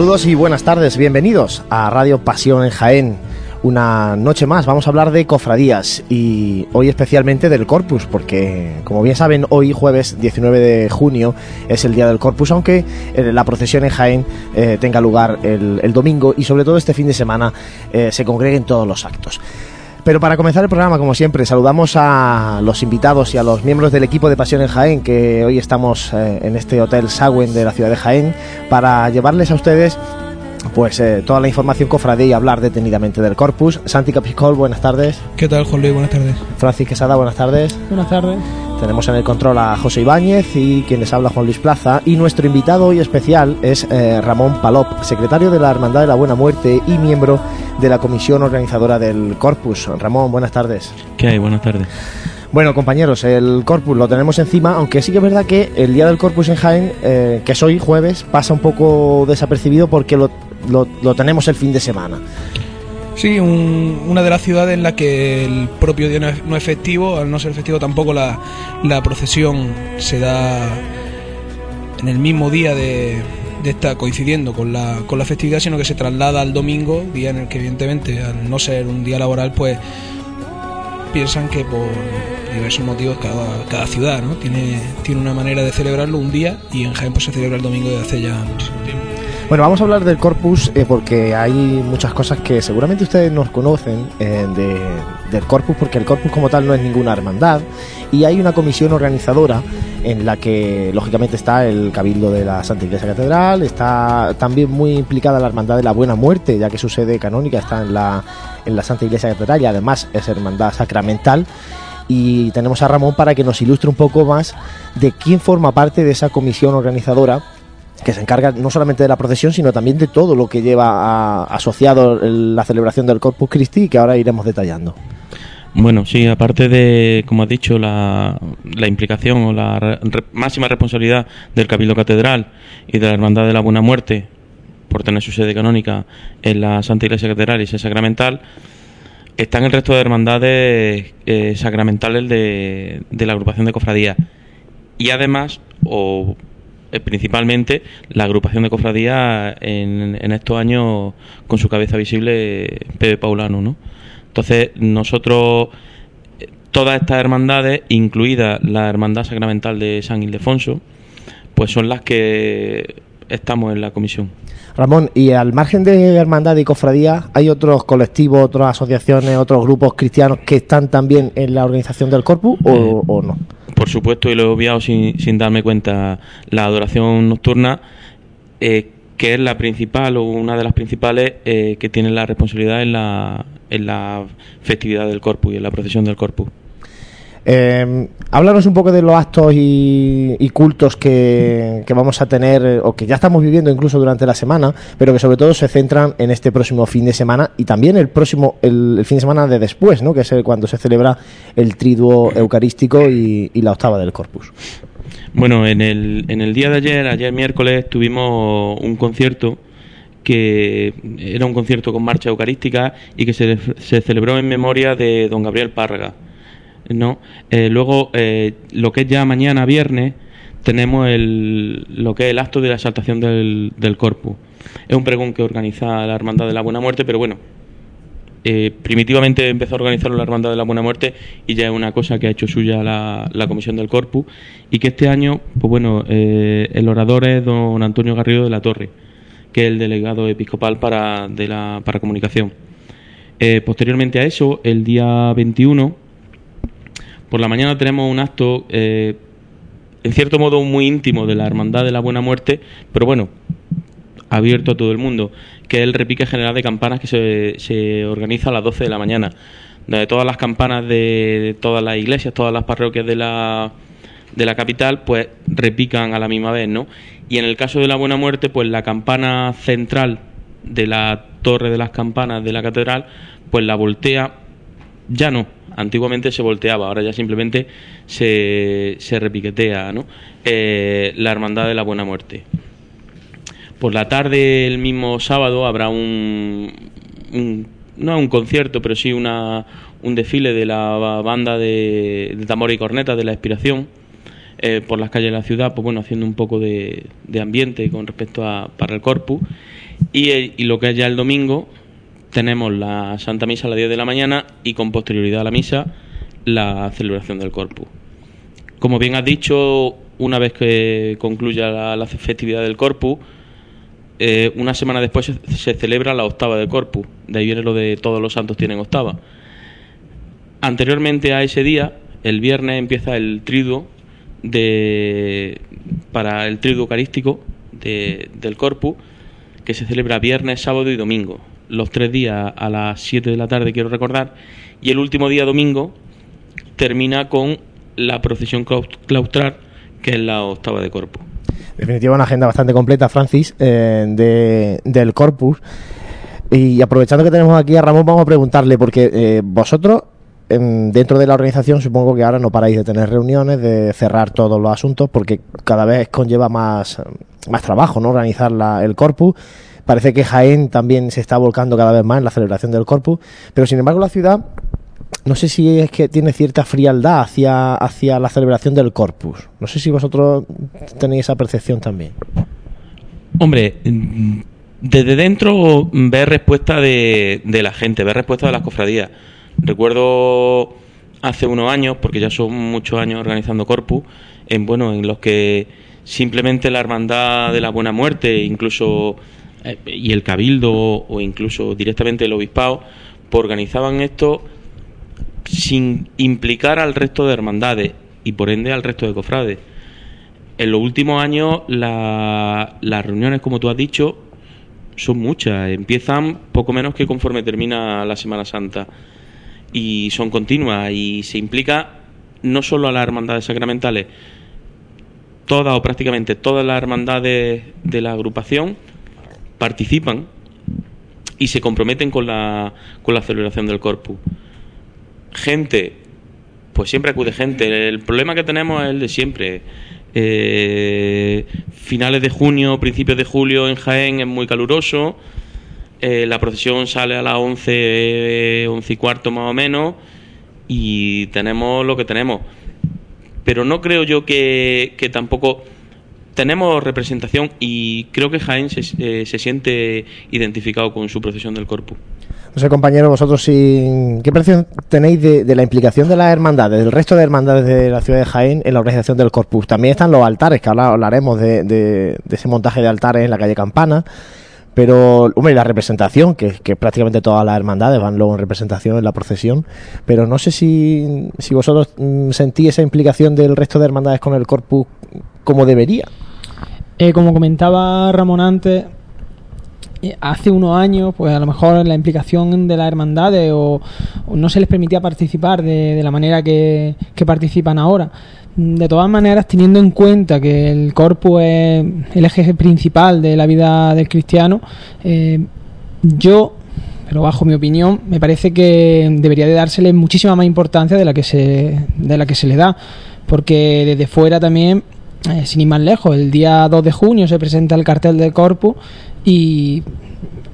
Saludos y buenas tardes, bienvenidos a Radio Pasión en Jaén. Una noche más vamos a hablar de cofradías y hoy especialmente del Corpus, porque como bien saben, hoy jueves 19 de junio es el día del Corpus, aunque eh, la procesión en Jaén eh, tenga lugar el, domingo y sobre todo este fin de semana eh, se congreguen todos los actos. Pero para comenzar el programa, como siempre, saludamos a los invitados y a los miembros del equipo de Pasión en Jaén, que hoy estamos eh, en este Hotel Sagüen de la ciudad de Jaén, para llevarles a ustedes pues eh, toda la información cofradía y hablar detenidamente del corpus. Santi Capiscol, buenas tardes. ¿Qué tal, Juan Luis? Buenas tardes. Francis Quesada, buenas tardes. Buenas tardes. Tenemos en el control a José Ibáñez y quien les habla Juan Luis Plaza. Y nuestro invitado hoy especial es eh, Ramón Palop, secretario de la Hermandad de la Buena Muerte y miembro de la comisión organizadora del Corpus. Ramón, buenas tardes. ¿Qué hay? Buenas tardes. Bueno, compañeros, el Corpus lo tenemos encima, aunque sí que es verdad que el día del Corpus en Jaén, eh, que es hoy jueves, pasa un poco desapercibido porque lo, lo, lo tenemos el fin de semana. Sí, un, una de las ciudades en la que el propio día no es, festivo, al no ser festivo tampoco la, la, procesión se da en el mismo día de, de esta coincidiendo con la, con la festividad, sino que se traslada al domingo, día en el que evidentemente al no ser un día laboral, pues piensan que por diversos motivos cada, cada ciudad ¿no? tiene, tiene una manera de celebrarlo un día y en Jaén pues se celebra el domingo de hace ya muchísimo tiempo. Bueno, vamos a hablar del Corpus eh, porque hay muchas cosas que seguramente ustedes nos conocen eh, de, del Corpus, porque el Corpus como tal no es ninguna hermandad. Y hay una comisión organizadora en la que lógicamente está el Cabildo de la Santa Iglesia Catedral, está también muy implicada la Hermandad de la Buena Muerte, ya que su sede canónica está en la, en la Santa Iglesia Catedral y además es hermandad sacramental. Y tenemos a Ramón para que nos ilustre un poco más de quién forma parte de esa comisión organizadora que se encarga no solamente de la procesión, sino también de todo lo que lleva a, asociado la celebración del Corpus Christi, que ahora iremos detallando. Bueno, sí, aparte de, como has dicho, la, implicación o la máxima responsabilidad del Cabildo Catedral y de la Hermandad de la Buena Muerte por tener su sede canónica en la Santa Iglesia Catedral y sede sacramental, están el resto de hermandades eh, sacramentales de, de la agrupación de cofradías. Y además, o principalmente la agrupación de cofradías en, en, estos años con su cabeza visible Pepe Paulano, ¿no? Entonces nosotros todas estas hermandades, incluida la hermandad sacramental de San Ildefonso, pues son las que estamos en la comisión. Ramón, y al margen de hermandad y cofradía, ¿hay otros colectivos, otras asociaciones, otros grupos cristianos que están también en la organización del corpus o, eh, o no? Por supuesto, y lo he obviado sin, sin darme cuenta, la adoración nocturna, eh, que es la principal o una de las principales eh, que tiene la responsabilidad en la, en la festividad del corpus y en la procesión del corpus. Eh, háblanos un poco de los actos y, cultos que, vamos a tener o que ya estamos viviendo incluso durante la semana, pero que sobre todo se centran en este próximo fin de semana y también el próximo el, fin de semana de después, ¿no? que es el, cuando se celebra el triduo eucarístico y, y, la octava del Corpus. Bueno, en el, en el día de ayer, ayer miércoles, tuvimos un concierto que era un concierto con marcha eucarística y que se, se celebró en memoria de don Gabriel Párraga. ¿No? Eh, luego, eh, lo que es ya mañana viernes, tenemos el, lo que es el acto de la exaltación del, del corpus. Es un pregón que organiza la Hermandad de la Buena Muerte, pero bueno, eh, primitivamente empezó a organizarlo la Hermandad de la Buena Muerte y ya es una cosa que ha hecho suya la, la Comisión del Corpus y que este año, pues bueno, el orador es don Antonio Garrido de la Torre, que es el delegado episcopal para, de la, para comunicación. Posteriormente a eso, el día 21, por la mañana tenemos un acto, eh, en cierto modo, muy íntimo de la Hermandad de la Buena Muerte, pero bueno, abierto a todo el mundo, que es el repique general de campanas que se, se organiza a las 12 de la mañana. De todas las campanas de, todas las iglesias, todas las parroquias de la, de la capital, pues repican a la misma vez, ¿no? Y en el caso de la Buena Muerte, pues la campana central de la torre de las campanas de la catedral, pues la voltea, ya no, antiguamente se volteaba, ahora ya simplemente se, se repiquetea, ¿no? Eh, la Hermandad de la Buena Muerte. Por la tarde, el mismo sábado, habrá un, no un concierto, pero sí una, un desfile de la banda de, de tambor y cornetas de la Expiración eh, por las calles de la ciudad, pues bueno, haciendo un poco de, de, ambiente con respecto a para el corpus. Y, y lo que es ya el domingo, tenemos la Santa Misa a las 10 de la mañana y con posterioridad a la misa la celebración del Corpus. Como bien has dicho, una vez que concluya la, festividad del Corpus, eh, una semana después se, celebra la octava del Corpus. De ahí viene lo de todos los santos tienen octava. Anteriormente a ese día, el viernes empieza el triduo de, para el triduo eucarístico del Corpus, que se celebra viernes, sábado y domingo. Los tres días a las 7 de la tarde, quiero recordar. Y el último día, domingo, termina con la procesión claustral, que es la octava de Corpus. Definitiva, una agenda bastante completa, Francis, eh, del Corpus. Y aprovechando que tenemos aquí a Ramón, vamos a preguntarle, porque eh, vosotros, dentro de la organización, supongo que ahora no paráis de tener reuniones, de cerrar todos los asuntos, porque cada vez conlleva más, más trabajo, ¿no? Organizar el Corpus. Parece que Jaén también se está volcando cada vez más en la celebración del Corpus, pero sin embargo la ciudad no sé si es que tiene cierta frialdad hacia, hacia la celebración del Corpus. No sé si vosotros tenéis esa percepción también. Hombre, desde dentro ver respuesta de, la gente, ver respuesta de las cofradías. Recuerdo hace unos años, porque ya son muchos años organizando Corpus, en bueno, en los que simplemente la hermandad de la buena muerte, incluso y el cabildo o incluso directamente el obispado, organizaban esto sin implicar al resto de hermandades y por ende al resto de cofrades. En los últimos años las reuniones, como tú has dicho, son muchas. Empiezan poco menos que conforme termina la Semana Santa y son continuas y se implica no solo a las hermandades sacramentales, todas o prácticamente todas las hermandades de la agrupación participan y se comprometen con la, con la celebración del corpus gente, pues siempre acude gente. El problema que tenemos es el de siempre. Eh, finales de junio, principios de julio en Jaén es muy caluroso. Eh, la procesión sale a las 11, 11 y cuarto más o menos. Y tenemos lo que tenemos. Pero no creo yo que, que tampoco tenemos representación y creo que Jaén se, eh, se siente identificado con su procesión del corpus. No sé, compañero, vosotros, ¿qué percepción tenéis de, la implicación de las hermandades, del resto de hermandades de la ciudad de Jaén en la organización del Corpus? También están los altares, que hablaremos de, ese montaje de altares en la calle Campana. Pero, hombre, la representación, que, que, prácticamente todas las hermandades van luego en representación en la procesión. Pero no sé si, si vosotros mm, sentís esa implicación del resto de hermandades con el Corpus como debería. Eh, como comentaba Ramón antes, hace unos años, pues a lo mejor la implicación de las hermandades o, no se les permitía participar de, la manera que, participan ahora. De todas maneras, teniendo en cuenta que el corpus es el eje principal de la vida del cristiano, eh, yo, pero bajo mi opinión, me parece que debería de dársele muchísima más importancia de la que se, de la que se le da, porque desde fuera también eh, sin ir más lejos, el día 2 de junio se presenta el cartel del Corpus y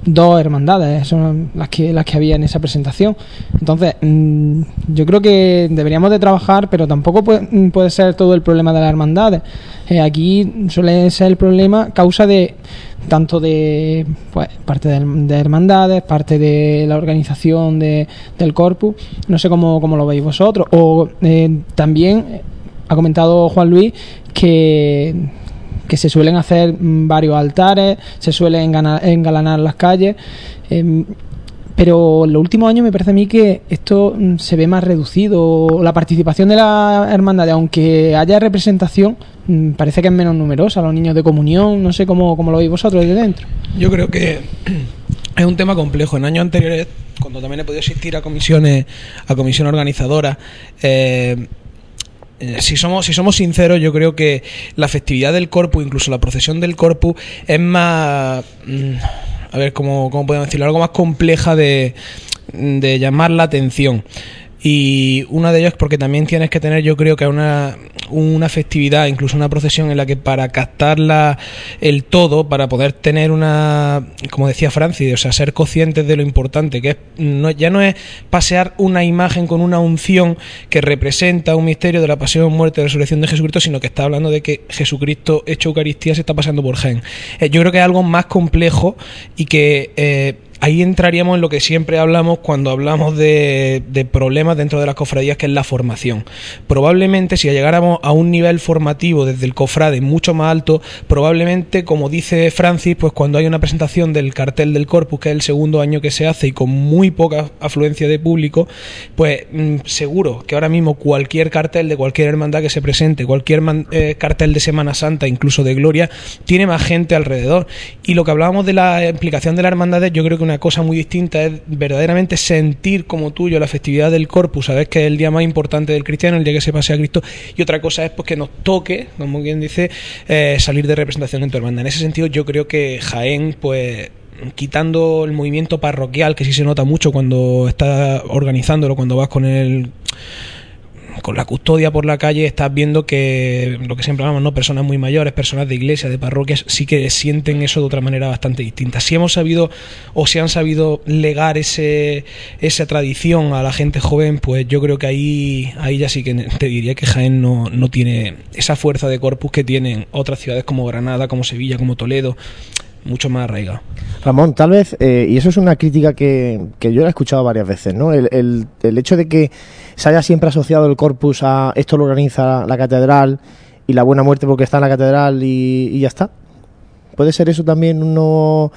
dos hermandades son las que las que había en esa presentación. Entonces mm, yo creo que deberíamos de trabajar pero tampoco puede, puede ser todo el problema de las hermandades. Eh, aquí suele ser el problema causa de tanto de pues, parte de, hermandades parte de la organización de, del corpus no sé cómo, cómo lo veis vosotros. O eh, también ha comentado Juan Luis que se suelen hacer varios altares, se suelen engalanar las calles. Em, pero en los últimos años me parece a mí que esto mm, se ve más reducido. La participación de la hermandad, aunque haya representación, mm, parece que es menos numerosa. Los niños de comunión, no sé cómo, cómo lo veis vosotros desde dentro. Yo creo que es un tema complejo. En años anteriores, cuando también he podido asistir a comisiones, a comisión organizadora, eh, si somos, si somos sinceros, yo creo que la festividad del Corpus, incluso la procesión del Corpus, es más. Mm, a ver, ¿cómo, cómo podemos decirlo? Algo más compleja de, de llamar la atención. Y una de ellas porque también tienes que tener, yo creo que una, una festividad, incluso una procesión en la que para captar el todo, para poder tener una, como decía Francis, o sea, ser conscientes de lo importante, que es, no, ya no es pasear una imagen con una unción que representa un misterio de la pasión, muerte y resurrección de Jesucristo, sino que está hablando de que Jesucristo hecho Eucaristía se está pasando por gen. Eh, yo creo que es algo más complejo y que eh, ahí entraríamos en lo que siempre hablamos cuando hablamos de, problemas dentro de las cofradías, que es la formación. Probablemente si llegáramos a un nivel formativo desde el cofrade mucho más alto, probablemente, como dice Francis, pues cuando hay una presentación del cartel del Corpus, que es el segundo año que se hace y con muy poca afluencia de público, pues mm, seguro que ahora mismo cualquier cartel de cualquier hermandad que se presente, cualquier eh, cartel de Semana Santa, incluso de Gloria, tiene más gente alrededor. Y lo que hablábamos de la implicación de las hermandades, yo creo que una cosa muy distinta es verdaderamente sentir como tuyo la festividad del Corpus, sabes que es el día más importante del cristiano, el día que se pase a Cristo, y otra cosa es pues que nos toque, como quien dice, eh, salir de representación en tu hermandad. En ese sentido, yo creo que Jaén, pues quitando el movimiento parroquial que sí se nota mucho cuando estás organizándolo, cuando vas con el con la custodia por la calle estás viendo que lo que siempre hablamos, ¿no? Personas muy mayores, personas de iglesia, de parroquias, sí que sienten eso de otra manera bastante distinta. Si hemos sabido o si han sabido legar ese, esa tradición a la gente joven, pues yo creo que ahí, ahí ya sí que te diría que Jaén no, no tiene esa fuerza de corpus que tienen otras ciudades como Granada, como Sevilla, como Toledo mucho más arraigado. Ramón, tal vez, eh, y eso es una crítica que, que, yo he escuchado varias veces, ¿no? El, el, el, hecho de que se haya siempre asociado el corpus a esto lo organiza la catedral y la buena muerte porque está en la catedral y, ya está. ¿Puede ser eso también uno,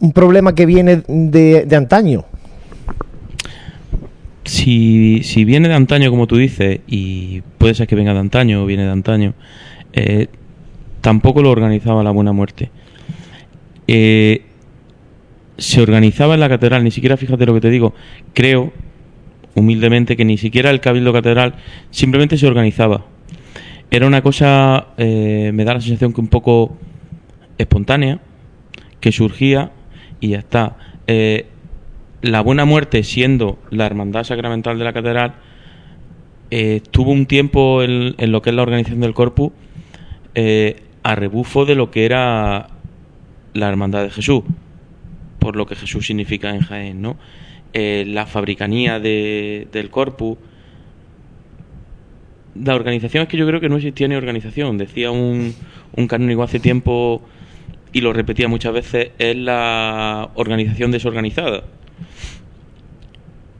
un problema que viene de, de antaño? Si, si, viene de antaño, como tú dices, y puede ser que venga de antaño o viene de antaño, eh, tampoco lo organizaba la Buena Muerte. Eh, se organizaba en la catedral, ni siquiera, fíjate lo que te digo, creo humildemente que ni siquiera el cabildo catedral simplemente se organizaba. Era una cosa, eh, me da la sensación que un poco espontánea, que surgía y ya está. Eh, la Buena Muerte, siendo la hermandad sacramental de la catedral, tuvo un tiempo en, lo que es la organización del corpus a rebufo de lo que era la hermandad de Jesús, por lo que Jesús significa en Jaén, ¿no? Eh, la fabricanía de, del corpus. La organización es que yo creo que no existía ni organización. Decía un, un canónigo hace tiempo y lo repetía muchas veces, es la organización desorganizada.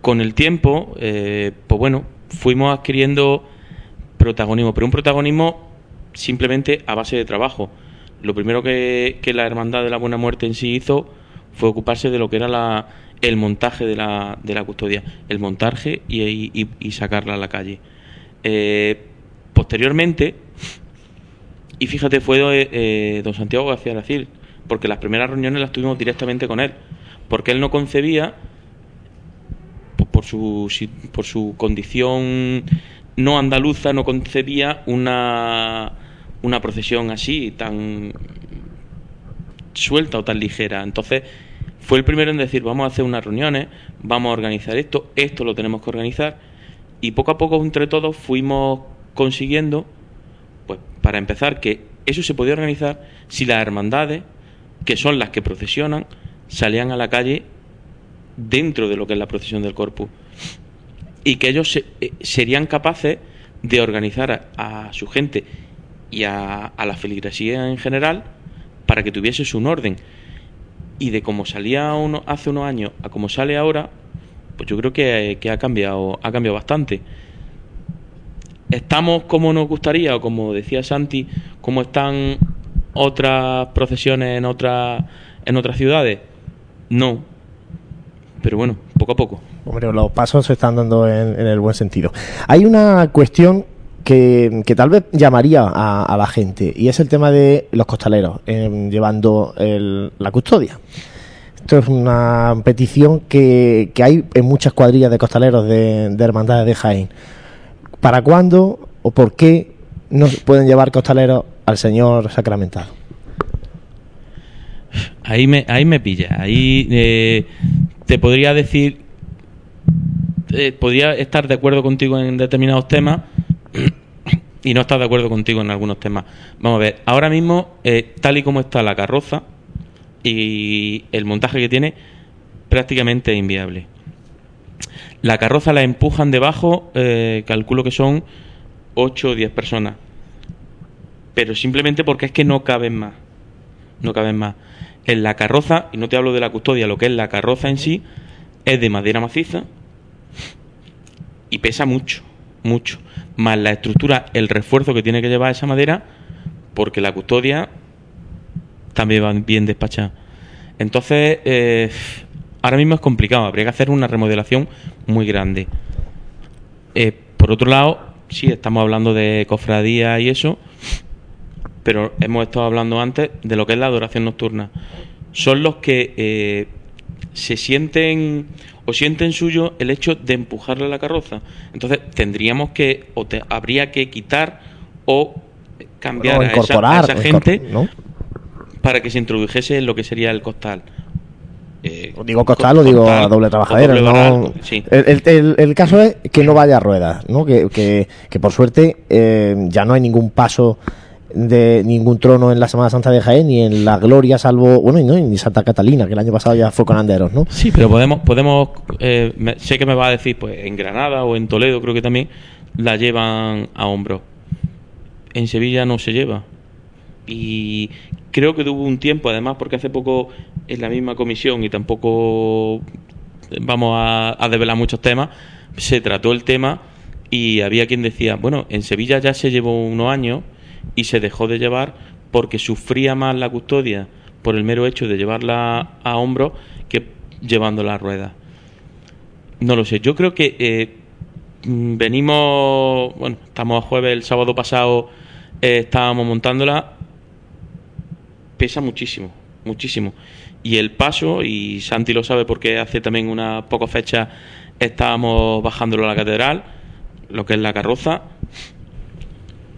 Con el tiempo, eh, pues bueno, fuimos adquiriendo protagonismo, pero un protagonismo simplemente a base de trabajo. Lo primero que, la Hermandad de la Buena Muerte en sí hizo fue ocuparse de lo que era la, el montaje de la, de la custodia, el montaje y, sacarla a la calle. Eh, posteriormente, y fíjate, fue eh, don Santiago García Aracil, porque las primeras reuniones las tuvimos directamente con él, porque él no concebía, por su, por su condición no andaluza, no concebía una, una procesión así, tan suelta o tan ligera. Entonces, fue el primero en decir, vamos a hacer unas reuniones, vamos a organizar esto, esto lo tenemos que organizar, y poco a poco entre todos fuimos consiguiendo, pues para empezar, que eso se podía organizar si las hermandades, que son las que procesionan, salían a la calle dentro de lo que es la procesión del corpus, y que ellos eh, serían capaces de organizar a, su gente y a, a la feligresía en general para que tuviese un orden y de cómo salía uno, hace unos años a cómo sale ahora, pues yo creo que, ha cambiado, ha cambiado bastante. ¿Estamos como nos gustaría o como decía Santi, como están otras procesiones en otras en otras ciudades? No. Pero bueno, poco a poco. Hombre, los pasos se están dando en el buen sentido. Hay una cuestión que, tal vez llamaría a, la gente y es el tema de los costaleros em, llevando la custodia. Esto es una petición que, hay en muchas cuadrillas de costaleros de, de hermandades de Jaén. ¿Para cuándo o por qué no pueden llevar costaleros al Señor sacramentado? Ahí me, ahí me pilla. Ahí eh, te podría decir eh, podría estar de acuerdo contigo en determinados temas y no estar de acuerdo contigo en algunos temas. Vamos a ver, ahora mismo, eh, tal y como está la carroza y el montaje que tiene, prácticamente es inviable. La carroza la empujan debajo, eh, calculo que son 8 o 10 personas. Pero simplemente porque es que no caben más. No caben más. En la carroza, y no te hablo de la custodia, lo que es la carroza en sí, es de madera maciza y pesa mucho, mucho. Más la estructura, el refuerzo que tiene que llevar esa madera, porque la custodia también va bien despachada. Entonces, eh, ahora mismo es complicado, habría que hacer una remodelación muy grande. Eh, por otro lado, sí, estamos hablando de cofradía y eso, pero hemos estado hablando antes de lo que es la adoración nocturna. Son los que eh, se sienten o sienten suyo el hecho de empujarle la carroza. Entonces tendríamos que, o te, habría que quitar o cambiar a esa- a gente ¿no? para que se introdujese en lo que sería el costal. Eh, Digo costal o digo a doble trabajadera. doble no- varal, sí. el, el- el- el caso es que no vaya a ruedas, ¿no? que, que, que por suerte eh, ya no hay ningún paso de ningún trono en la Semana Santa de Jaén ni en la Gloria, salvo, bueno, y no, ni Santa Catalina, que el año pasado ya fue con Anderos, ¿no? Sí, pero podemos, podemos eh, me- sé que me va a decir, pues en Granada o en Toledo creo que también la llevan a hombros. En Sevilla no se lleva. Y creo que tuvo un tiempo, además, porque hace poco en la misma comisión y tampoco vamos a, a develar muchos temas, se trató el tema y había quien decía, bueno, en Sevilla ya se llevó unos años y se dejó de llevar porque sufría más la custodia por el mero hecho de llevarla a hombros que llevándola a ruedas. No lo sé, yo creo que eh, mm, venimos, bueno, estamos a jueves, el sábado pasado eh, estábamos montándola, pesa muchísimo, muchísimo. Y el paso, y Santi lo sabe porque hace también unas pocas fechas estábamos bajándolo a la catedral, lo que es la carroza,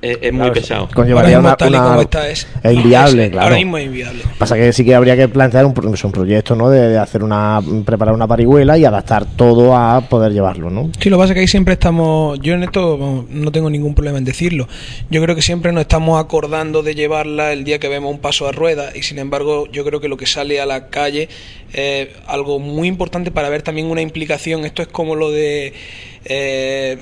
es, es muy Claro, pesado. Conllevaría una, tal y una- como está, es, es inviable, es- claro. Ahora mismo es inviable. Pasa que sí que habría que plantear un, pues, un proyecto, ¿no? De, de hacer una, preparar una parihuela y adaptar todo a poder llevarlo, ¿no? Sí, lo que pasa es que ahí siempre estamos, yo en esto no tengo ningún problema en decirlo, yo creo que siempre nos estamos acordando de llevarla el día que vemos un paso a rueda y sin embargo yo creo que lo que sale a la calle es algo muy importante para ver también una implicación, esto es como lo de... eh,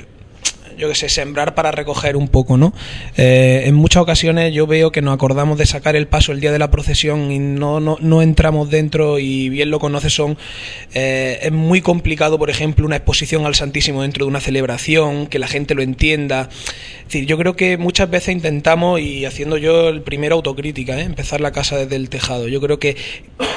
yo que sé, sembrar para recoger un poco, ¿no? Eh, en muchas ocasiones yo veo que nos acordamos de sacar el paso el día de la procesión y no, no, no entramos dentro y bien lo conoces son... eh, es muy complicado, por ejemplo, una exposición al Santísimo dentro de una celebración, que la gente lo entienda. Es decir, yo creo que muchas veces intentamos, y haciendo yo el primero autocrítica, ¿eh? empezar la casa desde el tejado. Yo creo que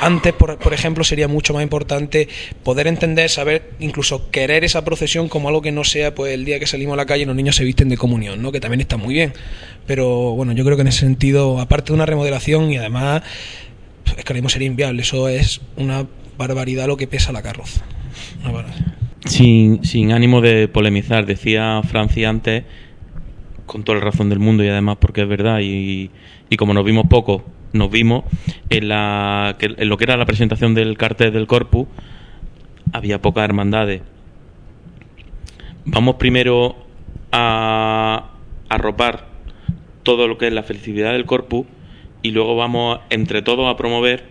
antes, por, por ejemplo, sería mucho más importante poder entender, saber, incluso querer esa procesión como algo que no sea pues el día que salimos a la calle y los niños se visten de comunión, ¿no? Que también está muy bien. Pero bueno, yo creo que en ese sentido, aparte de una remodelación y además, es que ahora mismo sería inviable. Eso es una barbaridad lo que pesa la carroza. Sin, sin ánimo de polemizar, decía Francia antes, con toda la razón del mundo y además porque es verdad, y, y como nos vimos poco, nos vimos en, la, en lo que era la presentación del cartel del Corpus, había pocas hermandades. Vamos primero a arropar todo lo que es la felicidad del Corpus y luego vamos entre todos a promover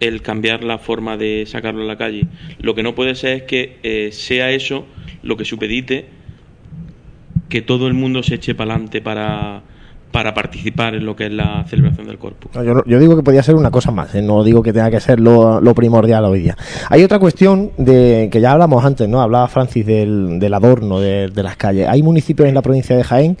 el cambiar la forma de sacarlo a la calle. Lo que no puede ser es que eh, sea eso lo que supedite que todo el mundo se eche para adelante para, para participar en lo que es la celebración del Corpus. No, Yo, digo que podía ser una cosa más, ¿eh? no digo que tenga que ser lo, primordial hoy día. Hay otra cuestión de que ya hablamos antes, ¿no? Hablaba Francis del, adorno de, de las calles. Hay municipios en la provincia de Jaén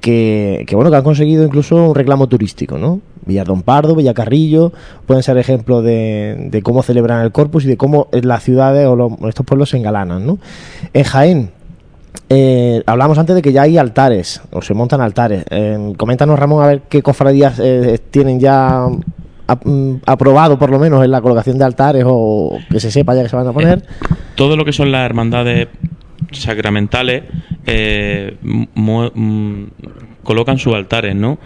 que, que, bueno que han conseguido incluso un reclamo turístico, ¿no? Villardón Pardo, Villacarrillo, pueden ser ejemplos de, de cómo celebran el Corpus y de cómo las ciudades o los- estos pueblos se engalanan, ¿no? En Jaén, eh, hablamos antes de que ya hay altares, o se montan altares. Eh, coméntanos, Ramón, a ver qué cofradías eh, tienen ya mm, aprobado, por lo menos, en la colocación de altares o que se sepa ya que se van a poner. Todo lo que son las hermandades sacramentales eh, mm, colocan sus altares, ¿no?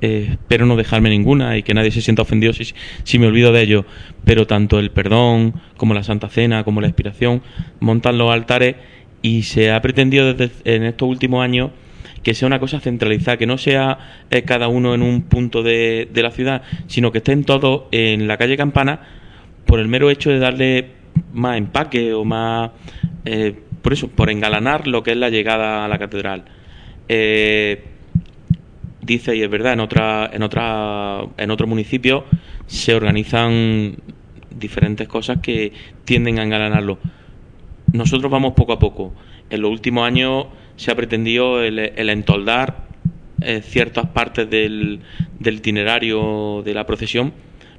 Eh, espero no dejarme ninguna y que nadie se sienta ofendido si, si me olvido de ello. Pero tanto el perdón como la Santa Cena como la expiración montan los altares y se ha pretendido desde en estos últimos años que sea una cosa centralizada, que no sea eh, cada uno en un punto de, de, la ciudad, sino que estén todos en la calle Campana por el mero hecho de darle más empaque o más, eh, por eso, por engalanar lo que es la llegada a la catedral. Eh, dice, y es verdad, en, otra, en, otra, en otros municipios se organizan diferentes cosas que tienden a engalanarlo. Nosotros vamos poco a poco. En los últimos años se ha pretendido el, entoldar eh, ciertas partes del, del, itinerario de la procesión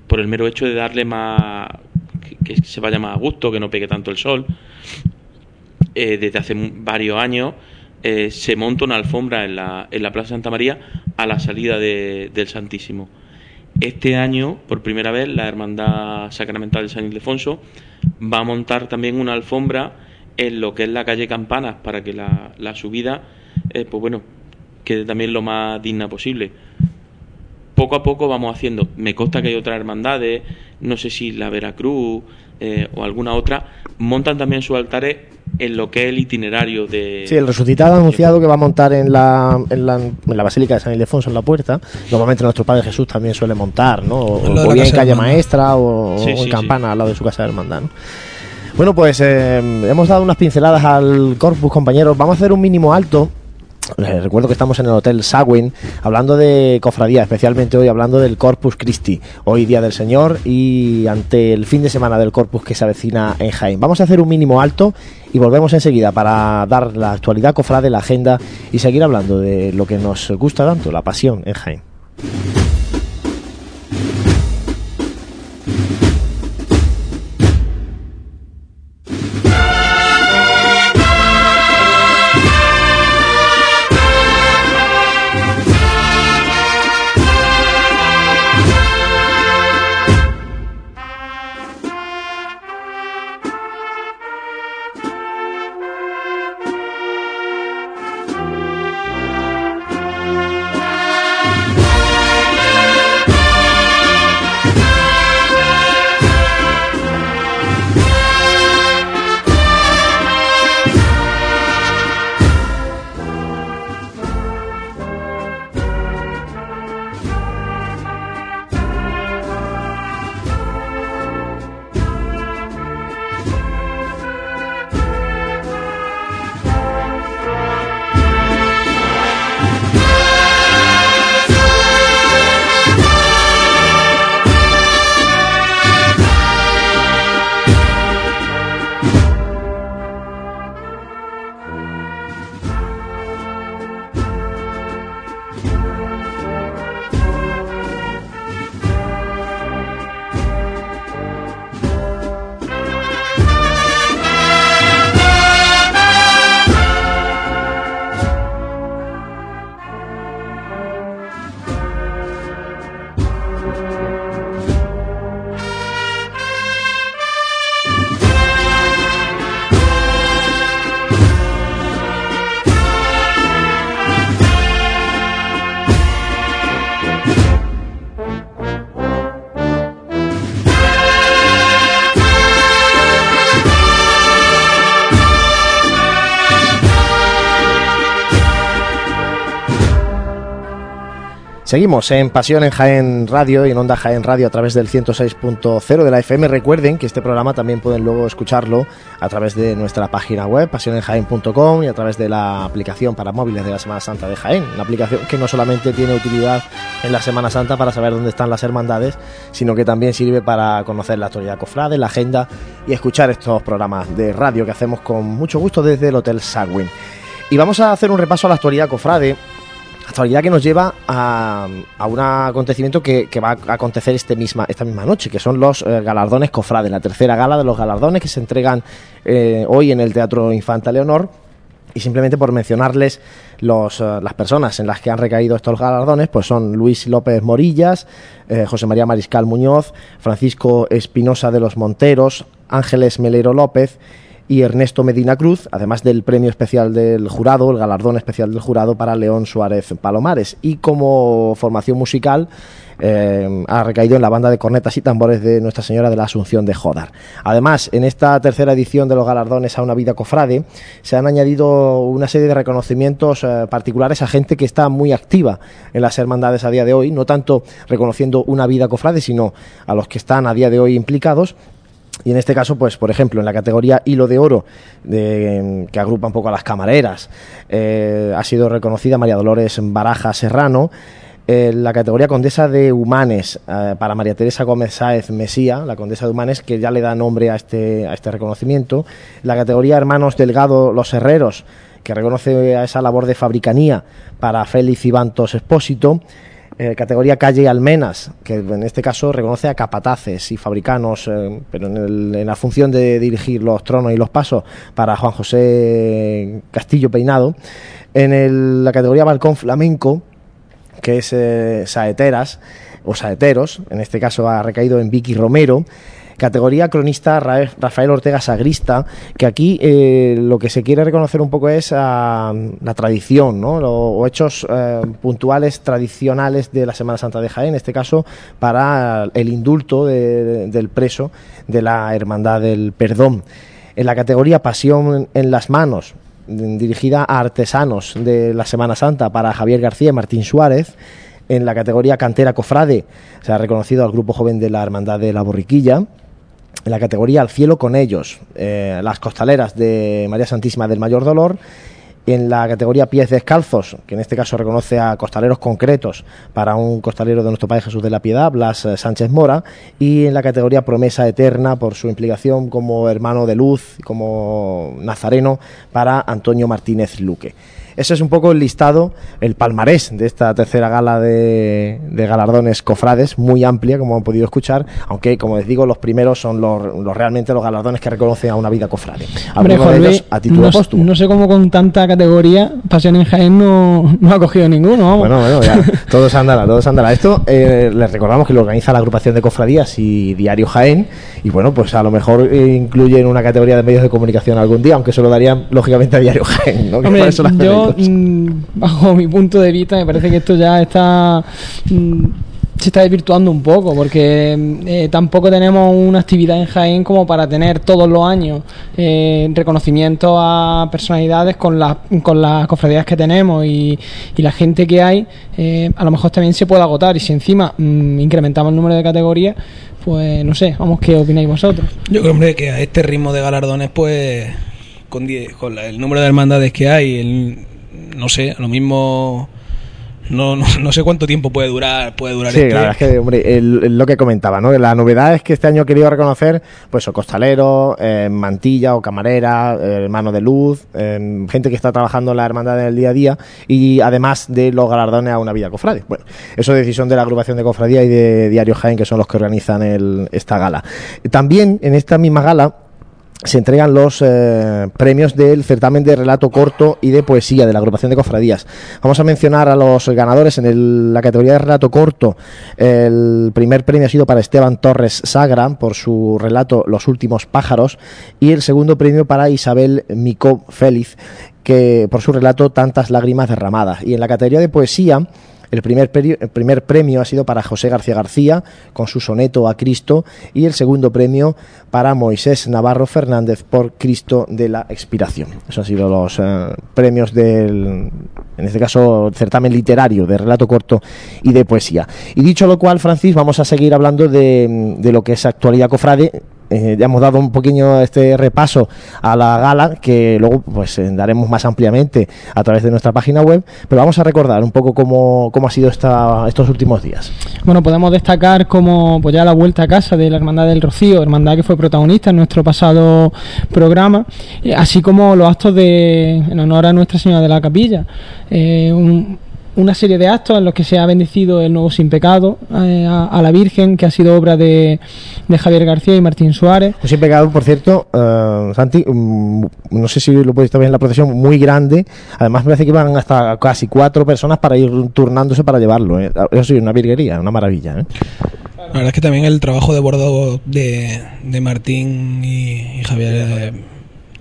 por el mero hecho de darle más que, se vaya más a gusto, que no pegue tanto el sol. Eh, desde hace varios años eh, se monta una alfombra en la, en la Plaza Santa María a la salida del Santísimo. Este año, por primera vez, la Hermandad Sacramental de San Ildefonso va a montar también una alfombra en lo que es la calle Campanas para que la, la subida, eh, pues bueno, quede también lo más digna posible. Poco a poco vamos haciendo. Me consta que hay otras hermandades, no sé si la Veracruz eh, o alguna otra, montan también sus altares en lo que es el itinerario de... Sí, el resucitado ha anunciado que va a montar en la, en la, en la Basílica de San Ildefonso, en la puerta. Normalmente nuestro Padre Jesús también suele montar, ¿no? O, bien en Calle Maestra o, en Campana, al lado de su casa de hermandad, ¿no? Bueno, pues eh, hemos dado unas pinceladas al corpus, compañeros. Vamos a hacer un mínimo alto les recuerdo que estamos en el Hotel Sagüen hablando de cofradía, especialmente hoy hablando del Corpus Christi, hoy Día del Señor y ante el fin de semana del Corpus que se avecina en Jaén. Vamos a hacer un mínimo alto y volvemos enseguida para dar la actualidad cofrade, la agenda y seguir hablando de lo que nos gusta tanto, la pasión en Jaén. Seguimos en Pasión en Jaén Radio y en Onda Jaén Radio a través del 106.0 de la FM. Recuerden que este programa también pueden luego escucharlo a través de nuestra página web, pasionenjaén.com y a través de la aplicación para móviles de la Semana Santa de Jaén. Una aplicación que no solamente tiene utilidad en la Semana Santa para saber dónde están las hermandades, sino que también sirve para conocer la actualidad cofrade, la agenda y escuchar estos programas de radio que hacemos con mucho gusto desde el Hotel Sagwin. Y vamos a hacer un repaso a la actualidad cofrade actualidad que nos lleva a, un acontecimiento que, va a acontecer este misma, esta misma noche, que son los eh, galardones cofrades, la tercera gala de los galardones que se entregan eh, hoy en el Teatro Infanta Leonor. Y simplemente por mencionarles los, eh, las personas en las que han recaído estos galardones, pues son Luis López Morillas, José María Mariscal Muñoz, Francisco Espinosa de los Monteros, Ángeles Melero López y Ernesto Medina Cruz, además del premio especial del jurado, el galardón especial del jurado para León Suárez Palomares. Y como formación musical, eh, ha recaído en la banda de cornetas y tambores de Nuestra Señora de la Asunción de Jodar. Además, en esta tercera edición de los galardones a una vida cofrade, se han añadido una serie de reconocimientos eh, particulares a gente que está muy activa en las hermandades a día de hoy, no tanto reconociendo una vida cofrade, sino a los que están a día de hoy implicados y en este caso, pues, por ejemplo, en la categoría hilo de oro, que agrupa un poco a las camareras, eh, ha sido reconocida María Dolores Baraja Serrano. En la categoría Condesa de Humanes, eh, para María Teresa Gómez Sáez Mesía, la Condesa de Humanes, que ya le da nombre a este, a este reconocimiento. La categoría Hermanos Delgado Los Herreros, que reconoce a esa labor de fabricanía para Félix Ibantos Expósito eh, categoría calle Almenas, que en este caso reconoce a capataces y fabricanos, eh, pero en, la función de dirigir los tronos y los pasos para Juan José Castillo Peinado. En la categoría balcón flamenco, que es eh, saeteras o saeteros, en este caso ha recaído en Vicky Romero categoría cronista Rafael Ortega Sagrista, que aquí eh, lo que se quiere reconocer un poco es ah, la tradición, ¿no? o hechos eh, puntuales tradicionales de la Semana Santa de Jaén, en este caso para el indulto del preso de la Hermandad del Perdón. En la categoría Pasión en las manos, dirigida a artesanos de la Semana Santa para Javier García y Martín Suárez, en la categoría Cantera Cofrade se ha reconocido al grupo joven de la Hermandad de la Borriquilla en la categoría Al cielo con ellos, eh, las costaleras de María Santísima del Mayor Dolor, en la categoría pies descalzos, que en este caso reconoce a costaleros concretos para un costalero de nuestro Padre Jesús de la Piedad, Blas eh, Sánchez Mora, y en la categoría promesa eterna por su implicación como hermano de luz, como nazareno para Antonio Martínez Luque. Ese es un poco el listado, el palmarés de esta tercera gala de, galardones cofrades, muy amplia, como han podido escuchar, aunque, como les digo, los primeros son los, realmente los galardones que reconocen a una vida cofrade. Hombre, a título no, no sé cómo con tanta categoría Pasión en Jaén no, ha cogido ninguno. Bueno, bueno, ya, todos andará, todos andará. Esto eh, les recordamos que lo organiza la agrupación de cofradías y Diario Jaén, y bueno, pues a lo mejor eh, incluye en una categoría de medios de comunicación algún día, aunque se lo darían lógicamente a Diario Jaén. ¿no? Mm, bajo mi punto de vista, me parece que esto ya está mm, se está desvirtuando un poco porque mm, eh, tampoco tenemos una actividad en Jaén como para tener todos los años eh, reconocimiento a personalidades con, las con las cofradías que tenemos y, la gente que hay eh, a lo mejor también se puede agotar y si encima incrementamos el número de categorías pues no sé, vamos, ¿qué opináis vosotros? Yo creo hombre, que a este ritmo de galardones pues con, con el número de hermandades que hay, el, no sé, lo mismo no, no, sé cuánto tiempo puede durar puede durar sí, la verdad es que hombre, lo que comentaba no la novedad es que este año he querido reconocer pues o costalero eh, mantilla o camarera eh, hermano de luz eh, gente que está trabajando en la hermandad en el día a día y además de los galardones a una vida cofrade. Bueno eso es decisión de la agrupación de cofradía y de Diario Jaén que son los que organizan el, esta gala. También en esta misma gala se entregan los eh, premios del certamen de relato corto y de poesía de la agrupación de cofradías. Vamos a mencionar a los ganadores en la categoría de relato corto. El primer premio ha sido para Esteban Torres Sagra por su relato Los últimos pájaros y el segundo premio para Isabel Micó Félix que por su relato Tantas lágrimas derramadas. Y en la categoría de poesía el primer, premio ha sido para José García García con su soneto a Cristo y el segundo premio para Moisés Navarro Fernández por Cristo de la Expiración. Esos han sido los eh, premios del, en este caso, certamen literario de relato corto y de poesía. Y dicho lo cual, Francis, vamos a seguir hablando de lo que es actualidad cofrade eh, ya hemos dado un pequeño este repaso a la gala que luego pues eh, daremos más ampliamente a través de nuestra página web, pero vamos a recordar un poco cómo, cómo ha sido esta, estos últimos días. Bueno, podemos destacar como pues ya la vuelta a casa de la Hermandad del Rocío, hermandad que fue protagonista en nuestro pasado programa, eh, así como los actos de en honor a Nuestra Señora de la Capilla. Una serie de actos en los que se ha bendecido el nuevo sin pecado eh, a, la Virgen, que ha sido obra de, Javier García y Martín Suárez. Un sin pecado, por cierto, uh, Santi, mm, no sé si lo podéis ver en la procesión, muy grande. Además, me parece que iban hasta casi cuatro personas para ir turnándose para llevarlo. ¿eh? Eso sí, una virguería, una maravilla. ¿eh? La verdad es que también el trabajo de bordado de, de Martín y, Javier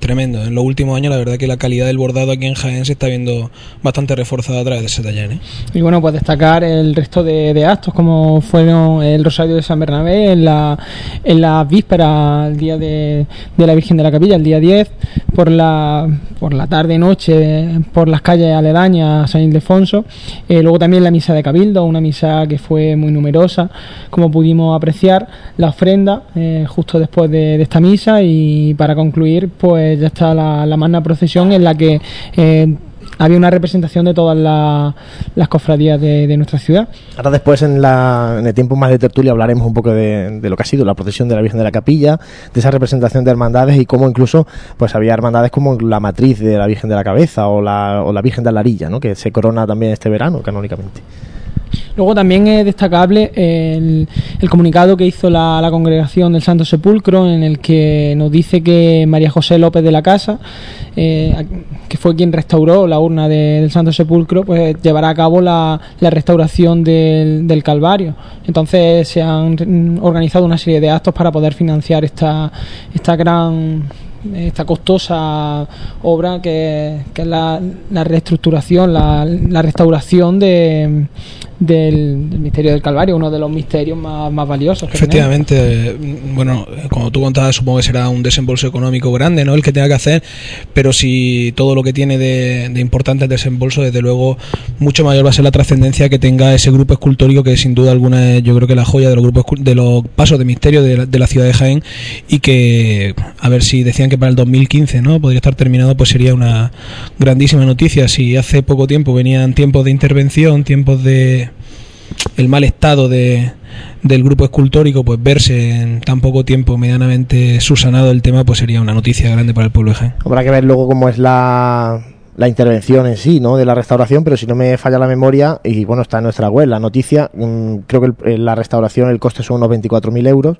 tremendo. En los últimos años, la verdad que la calidad del bordado aquí en Jaén se está viendo bastante reforzada a través de ese taller. ¿eh? Y bueno, pues destacar el resto de, actos, como fueron el Rosario de San Bernabé, en la, en la víspera, el día de, de la Virgen de la Capilla, el día 10, por la, por la tarde-noche, por las calles aledañas a San Ildefonso. Eh, luego también la misa de Cabildo, una misa que fue muy numerosa, como pudimos apreciar, la ofrenda eh, justo después de, esta misa y para concluir, pues ya está la, la magna procesión en la que eh, había una representación de todas las cofradías de, nuestra ciudad. Ahora después en, la, en el tiempo más de tertulia hablaremos un poco de, lo que ha sido la procesión de la Virgen de la Capilla, de esa representación de hermandades y cómo incluso pues había hermandades como la matriz de la Virgen de la Cabeza o la, o la Virgen de Alarilla, ¿no? que se corona también este verano canónicamente. Luego también es destacable el, comunicado que hizo la, congregación del Santo Sepulcro, en el que nos dice que María José López de la Casa, eh, que fue quien restauró la urna del Santo Sepulcro, pues llevará a cabo la, restauración del, del, Calvario. Entonces se han organizado una serie de actos para poder financiar esta, esta gran esta costosa obra que, es la, reestructuración, la, la restauración de, del, misterio del Calvario, uno de los misterios más, valiosos. Efectivamente, bueno, como tú contabas, supongo que será un desembolso económico grande, ¿no? El que tenga que hacer, pero si todo lo que tiene de, importante el desembolso, desde luego, mucho mayor va a ser la trascendencia que tenga ese grupo escultórico, que sin duda alguna es, yo creo que la joya de los grupos de los pasos de misterio de la, ciudad de Jaén, y que, a ver si decían que para el 2015, ¿no? Podría estar terminado, pues sería una grandísima noticia. Si hace poco tiempo venían tiempos de intervención, tiempos de el mal estado de, del grupo escultórico, pues verse en tan poco tiempo medianamente subsanado el tema, pues sería una noticia grande para el pueblo de Jaén. Habrá que ver luego cómo es la, la intervención en sí, ¿no? De la restauración, pero si no me falla la memoria, y bueno, está en nuestra web la noticia, mm, creo que la restauración, el coste son unos 24.000 euros,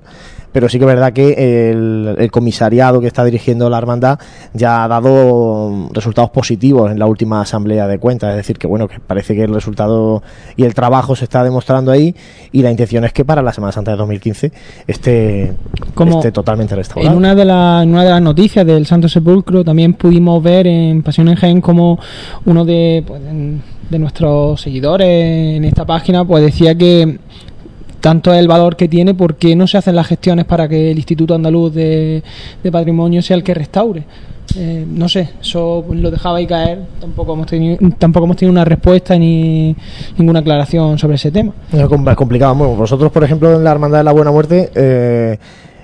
pero sí que es verdad que el, comisariado que está dirigiendo la hermandad ya ha dado resultados positivos en la última asamblea de cuentas, es decir, que bueno, que parece que el resultado y el trabajo se está demostrando ahí y la intención es que para la Semana Santa de 2015 esté, esté totalmente restaurado. En una, de en una de las noticias del Santo Sepulcro también pudimos ver en Pasión en Jaén como uno de, pues, de nuestros seguidores en esta página pues decía que tanto el valor que tiene, ¿por qué no se hacen las gestiones para que el Instituto Andaluz de, Patrimonio sea el que restaure? Eh, no sé, eso lo dejaba ahí caer, tampoco hemos tenido, tampoco hemos tenido una respuesta ni ninguna aclaración sobre ese tema. Es complicado. Bueno, vosotros, por ejemplo, en la Hermandad de la Buena Muerte, eh,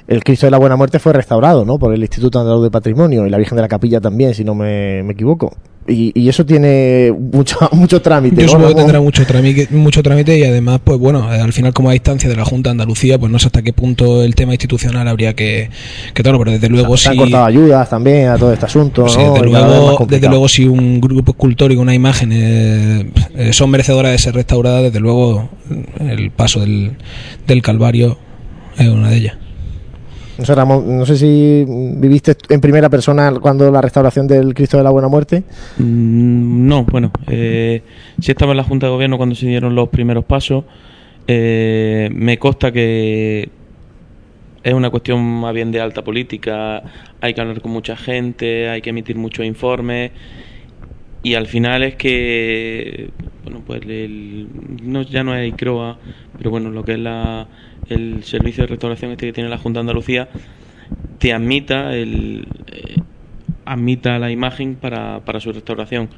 el Cristo de la Buena Muerte fue restaurado, ¿no? Por el Instituto Andaluz de Patrimonio y la Virgen de la Capilla también, si no me, equivoco. Y, eso tiene mucho, mucho trámite. Yo supongo que tendrá mucho trámite, mucho trámite y además, pues bueno, al final como a distancia de la Junta de Andalucía, pues no sé hasta qué punto el tema institucional habría que, que pero desde luego si... han cortado ayudas también a todo este asunto. desde, luego, desde luego si un grupo escultórico, una imagen eh, eh, son merecedoras de ser restauradas, desde luego el paso del, del Calvario es una de ellas. No sé, si viviste en primera persona cuando la restauración del Cristo de la Buena Muerte. Mm, no, bueno, eh, sí estaba en la Junta de Gobierno cuando se dieron los primeros pasos. Eh, me consta que es una cuestión más bien de alta política, hay que hablar con mucha gente, hay que emitir muchos informes y al final es que, bueno, pues no, ya no hay CROA, pero bueno, lo que es la el servicio de restauración este que tiene la Junta de Andalucía te admita el eh, admita la imagen para, para su restauración.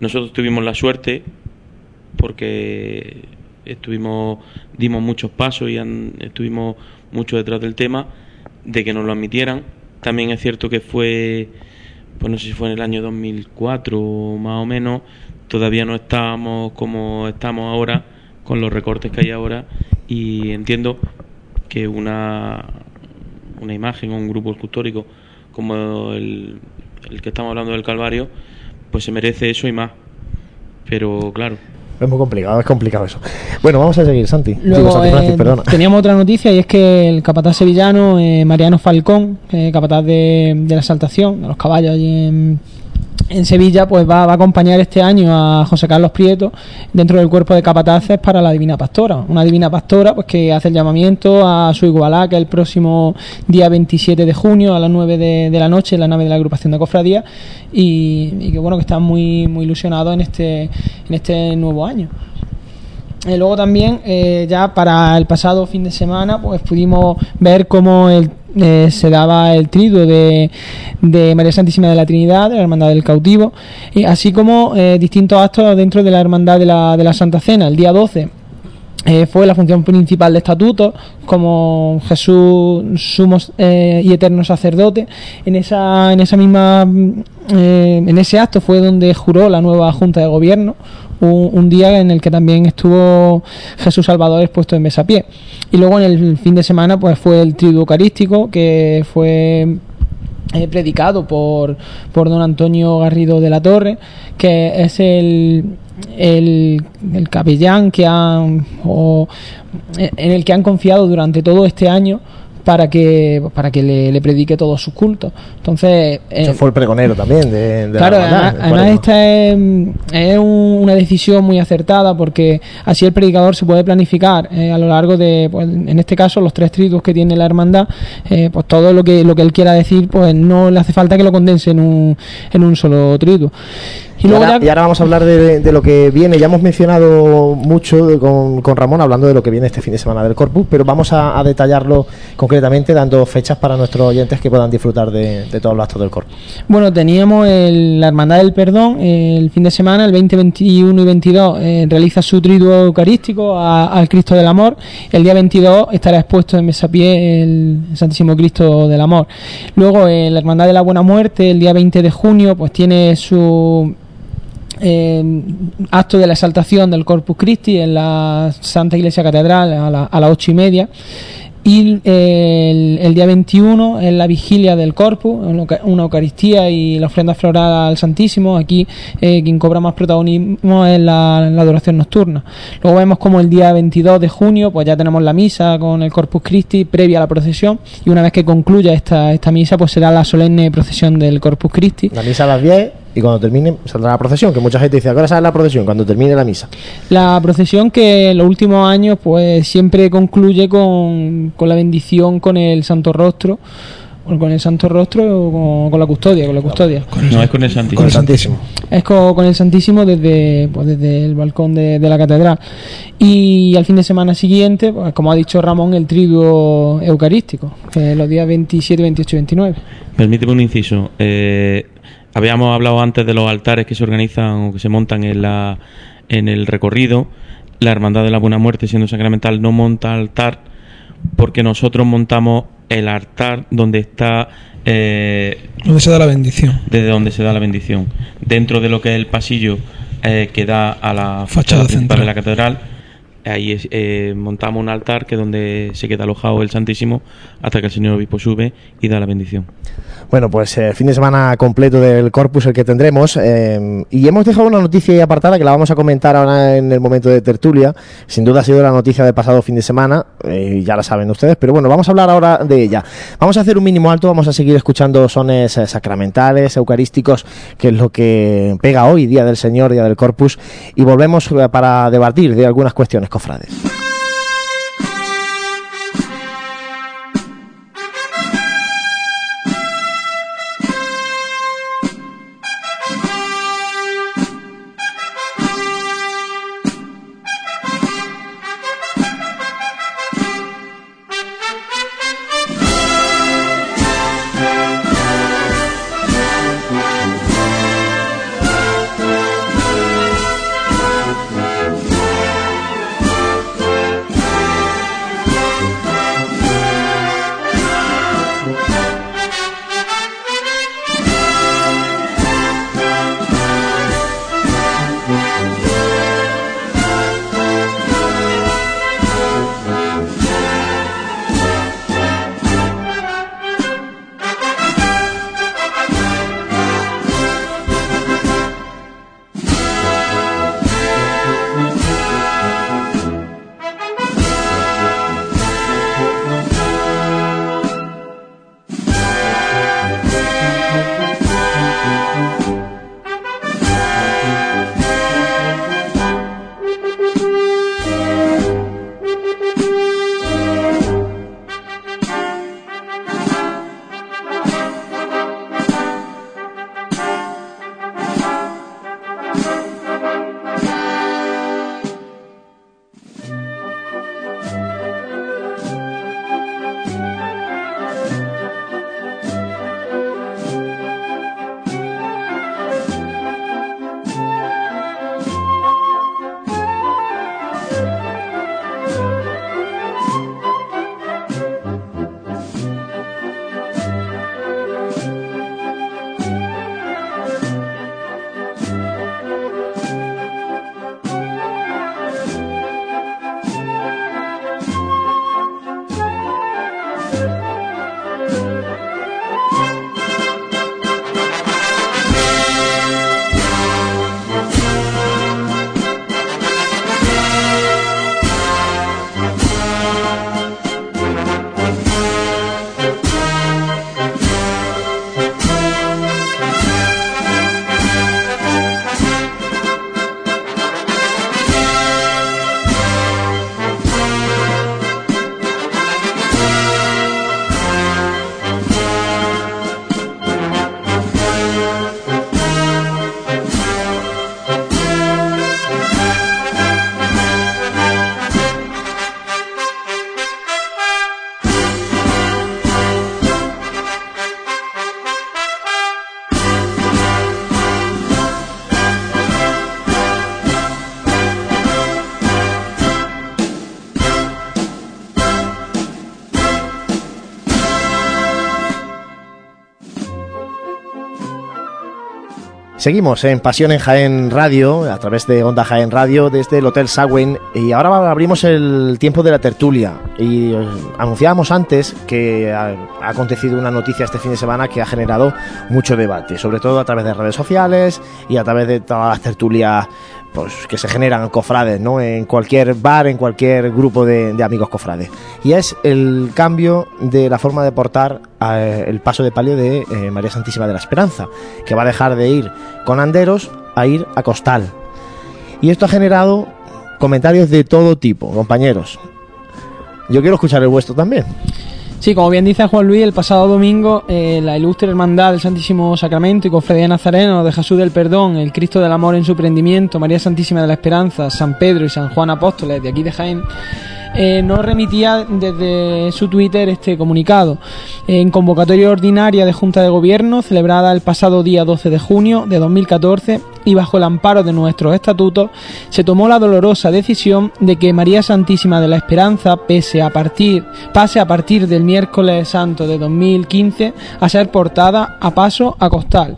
Nosotros tuvimos la suerte porque estuvimos dimos muchos pasos y estuvimos mucho detrás del tema de que nos lo admitieran. También es cierto que fue pues no sé si fue en el año 2004 más o menos, todavía no estábamos como estamos ahora con los recortes que hay ahora y entiendo que una, una imagen o un grupo escultórico como el, el que estamos hablando del Calvario, pues se merece eso y más. Pero claro, es muy complicado, es complicado eso. Bueno, vamos a seguir, Santi. Eh, teníamos otra noticia y es que el capataz sevillano, eh, Mariano Falcón, capataz de, de, la exaltación, de los caballos allí en, en Sevilla pues va, va, a acompañar este año a José Carlos Prieto dentro del cuerpo de capataces para la Divina Pastora. Una Divina Pastora pues que hace el llamamiento a su igualá que el próximo día 27 de junio a las 9 de, la noche en la nave de la agrupación de cofradía y, y, que bueno que están muy, muy ilusionados en este, en este nuevo año. Eh, luego también, eh, ya para el pasado fin de semana, pues pudimos ver cómo el, eh, se daba el triduo de, de, María Santísima de la Trinidad, de la Hermandad del Cautivo, y así como eh, distintos actos dentro de la Hermandad de la, de la Santa Cena. El día 12 eh, fue la función principal de estatuto como Jesús sumo y eterno sacerdote en esa en esa misma eh, en ese acto fue donde juró la nueva junta de gobierno un, un, día en el que también estuvo Jesús Salvador expuesto en besapié y luego en el fin de semana pues fue el triduo eucarístico que fue eh, predicado por, por don Antonio Garrido de la Torre, que es el, el, el capellán que han, o, en el que han confiado durante todo este año para que para que le, le predique todos sus cultos. Entonces, eh, fue el pregonero también de, de claro, la además, además esta es, es un, una decisión muy acertada porque así el predicador se puede planificar eh, a lo largo de, pues, en este caso, los tres triduos que tiene la hermandad, eh, pues todo lo que lo que él quiera decir, pues no le hace falta que lo condense en un, en un solo triduo. Y, luego ahora, ya... y, ahora, vamos a hablar de, de, lo que viene. Ya hemos mencionado mucho de, con, con, Ramón hablando de lo que viene este fin de semana del Corpus, pero vamos a, a detallarlo concretamente dando fechas para nuestros oyentes que puedan disfrutar de, de todos los actos del Corpus. Bueno, teníamos el, la Hermandad del Perdón el fin de semana, el 20, 21 y 22, eh, realiza su triduo eucarístico a, al Cristo del Amor. El día 22 estará expuesto en Mesapié el Santísimo Cristo del Amor. Luego, eh, la Hermandad de la Buena Muerte, el día 20 de junio, pues tiene su acto de la exaltación del Corpus Christi en la Santa Iglesia Catedral a, la, a las ocho y media y el, día 21 es la vigilia del Corpus, una Eucaristía y la ofrenda floral al Santísimo. Aquí eh, quien cobra más protagonismo es la, la, adoración nocturna. Luego vemos como el día 22 de junio pues ya tenemos la misa con el Corpus Christi previa a la procesión y una vez que concluya esta, esta misa pues será la solemne procesión del Corpus Christi. La misa a las 10 y cuando termine saldrá la procesión, que mucha gente dice, ¿a qué hora sale la procesión? Cuando termine la misa. La procesión que en los últimos años pues siempre concluye con, con la bendición con el Santo Rostro, o con el Santo Rostro o con, con, la custodia, con la custodia. No, es con el Santísimo. Con el Santísimo. Es con, con el Santísimo desde, pues, desde el balcón de, de, la catedral. Y al fin de semana siguiente, pues, como ha dicho Ramón, el triduo eucarístico, que es los días 27, 28 y 29. Permíteme un inciso. Eh, Habíamos hablado antes de los altares que se organizan o que se montan en, la, en el recorrido. La Hermandad de la Buena Muerte, siendo sacramental, no monta altar porque nosotros montamos el altar donde está. Eh, donde se da la bendición. Desde donde se da la bendición. Dentro de lo que es el pasillo eh, que da a la fachada, fachada principal de la catedral ahí eh, montamos un altar que es donde se queda alojado el Santísimo hasta que el señor obispo sube y da la bendición. Bueno, pues eh, fin de semana completo del Corpus el que tendremos eh, y hemos dejado una noticia apartada que la vamos a comentar ahora en el momento de tertulia. Sin duda ha sido la noticia del pasado fin de semana, eh, ya la saben ustedes, pero bueno, vamos a hablar ahora de ella. Vamos a hacer un mínimo alto, vamos a seguir escuchando sones sacramentales, eucarísticos, que es lo que pega hoy, Día del Señor, Día del Corpus, y volvemos para debatir de algunas cuestiones cofrades. Seguimos en Pasión en Jaén Radio, a través de Onda Jaén Radio, desde el Hotel Sagüen. Y ahora abrimos el tiempo de la tertulia. Y eh, anunciábamos antes que ha, ha acontecido una noticia este fin de semana que ha generado mucho debate, sobre todo a través de redes sociales y a través de todas las tertulias pues, que se generan cofrades, ¿no? En cualquier bar, en cualquier grupo de, de amigos cofrades. Y es el cambio de la forma de portar eh, el paso de palio de eh, María Santísima de la Esperanza, que va a dejar de ir con anderos a ir a costal. Y esto ha generado comentarios de todo tipo, compañeros. Yo quiero escuchar el vuestro también. Sí, como bien dice Juan Luis, el pasado domingo eh, la ilustre hermandad del Santísimo Sacramento y Cofradía Nazareno de Jesús del Perdón, el Cristo del Amor en su prendimiento, María Santísima de la Esperanza, San Pedro y San Juan Apóstoles de aquí de Jaén, eh, nos remitía desde su Twitter este comunicado. En convocatoria ordinaria de Junta de Gobierno, celebrada el pasado día 12 de junio de 2014 y bajo el amparo de nuestros estatutos, se tomó la dolorosa decisión de que María Santísima de la Esperanza pese a partir, pase a partir del miércoles santo de 2015 a ser portada a paso a costal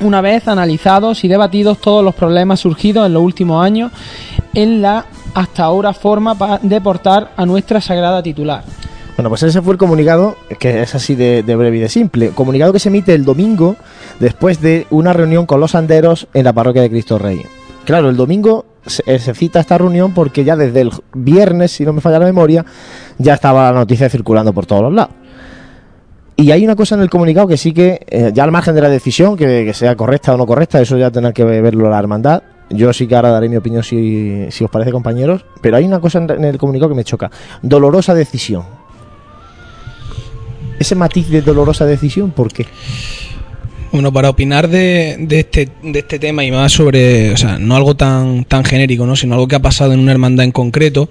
una vez analizados y debatidos todos los problemas surgidos en los últimos años en la hasta ahora forma de portar a nuestra sagrada titular. Bueno, pues ese fue el comunicado, que es así de, breve y de simple. Comunicado que se emite el domingo después de una reunión con los anderos en la parroquia de Cristo Rey. Claro, el domingo se, se, cita esta reunión porque ya desde el viernes, si no me falla la memoria, ya estaba la noticia circulando por todos los lados. Y hay una cosa en el comunicado que sí que, eh, ya al margen de la decisión, que, que, sea correcta o no correcta, eso ya tendrá que verlo la hermandad. Yo sí que ahora daré mi opinión si, si os parece, compañeros. Pero hay una cosa en, el comunicado que me choca. Dolorosa decisión. Ese matiz de dolorosa decisión, ¿por qué? Bueno, para opinar de, de, este, de este tema y más sobre, o sea, no algo tan, tan genérico, ¿no? sino algo que ha pasado en una hermandad en concreto,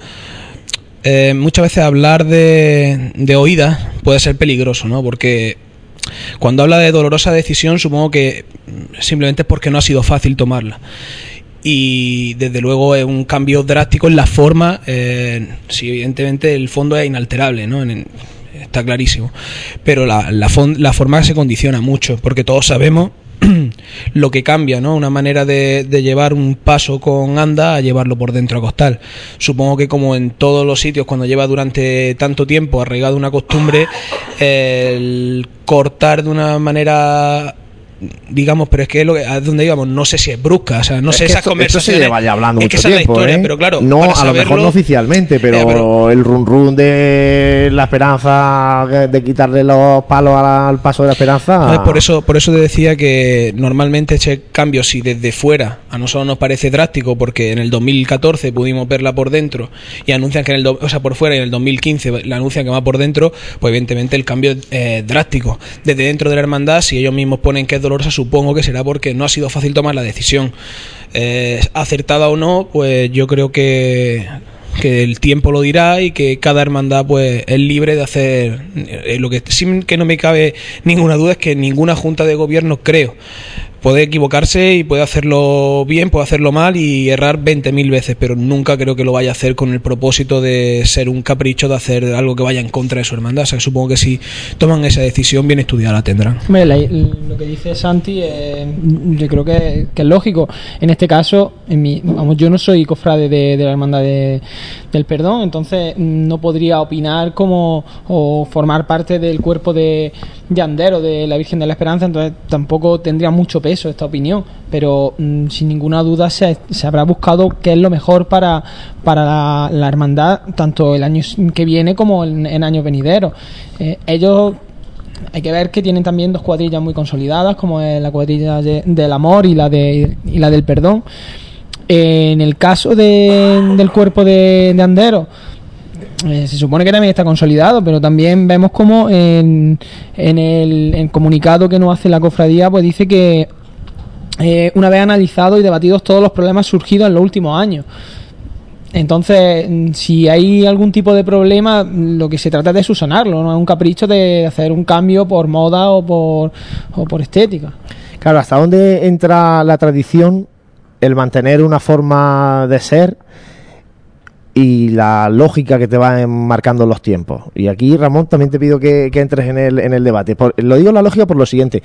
eh, muchas veces hablar de, de oídas puede ser peligroso, ¿no? Porque cuando habla de dolorosa decisión, supongo que simplemente es porque no ha sido fácil tomarla. Y desde luego es un cambio drástico en la forma, eh, si evidentemente el fondo es inalterable, ¿no? En, está clarísimo. Pero la, la, la, forma se condiciona mucho, porque todos sabemos lo que cambia, ¿no? Una manera de, llevar un paso con anda a llevarlo por dentro a costal. Supongo que como en todos los sitios, cuando lleva durante tanto tiempo arraigado una costumbre, el cortar de una manera digamos, pero es que es lo que, a donde íbamos, no sé si es brusca, o sea, no es sé esas esto, conversaciones. Esto se lleva ya hablando es mucho que tiempo, historia, ¿eh? pero claro, no, a lo mejor no oficialmente, pero, Eh, pero- el run run de la esperanza, de, quitarle los palos al, paso de la esperanza. ¿Sabes? Por eso, por eso te decía que normalmente ese cambio, si desde fuera a nosotros nos parece drástico, porque en el 2014 pudimos verla por dentro y anuncian que en el, o sea, por fuera y en el 2015 la anuncian que va por dentro, pues evidentemente el cambio es eh, drástico. Desde dentro de la hermandad, si ellos mismos ponen que es supongo que será porque no ha sido fácil tomar la decisión. Eh, acertada o no, pues yo creo que que el tiempo lo dirá y que cada hermandad pues es libre de hacer eh, lo que sí que no me cabe ninguna duda es que ninguna junta de gobierno creo puede equivocarse y puede hacerlo bien, puede hacerlo mal y errar 20.000 veces, pero nunca creo que lo vaya a hacer con el propósito de ser un capricho, de hacer algo que vaya en contra de su hermandad. O sea, supongo que si toman esa decisión bien estudiada la tendrán. Hombre, lo que dice Santi, eh, yo creo que, que es lógico. En este caso, en mi, vamos, yo no soy cofrade de, de la hermandad de- del perdón, entonces no podría opinar como o formar parte del cuerpo de, de Andero de la Virgen de la Esperanza, entonces tampoco tendría mucho peso esta opinión. Pero mm, sin ninguna duda se, se habrá buscado qué es lo mejor para, para la, hermandad, tanto el año que viene como en, en años venideros. Eh, ellos hay que ver que tienen también dos cuadrillas muy consolidadas, como es la cuadrilla de- del amor y la, de, y la del perdón. En el caso de- del cuerpo de Andero, eh, se supone que también está consolidado, pero también vemos como en, el, comunicado que nos hace la cofradía, pues dice que eh, una vez analizado y debatidos todos los problemas surgidos en los últimos años. Entonces, mm, si hay algún tipo de problema, mm, lo que se trata es de subsanarlo, no es un capricho de hacer un cambio por moda o por, o por estética. Claro, ¿hasta dónde entra la tradición, el mantener una forma de ser y la lógica que te va marcando los tiempos? Y aquí, Ramón, también te pido que, que entres en el, en el debate. Por- lo digo la lógica por lo siguiente.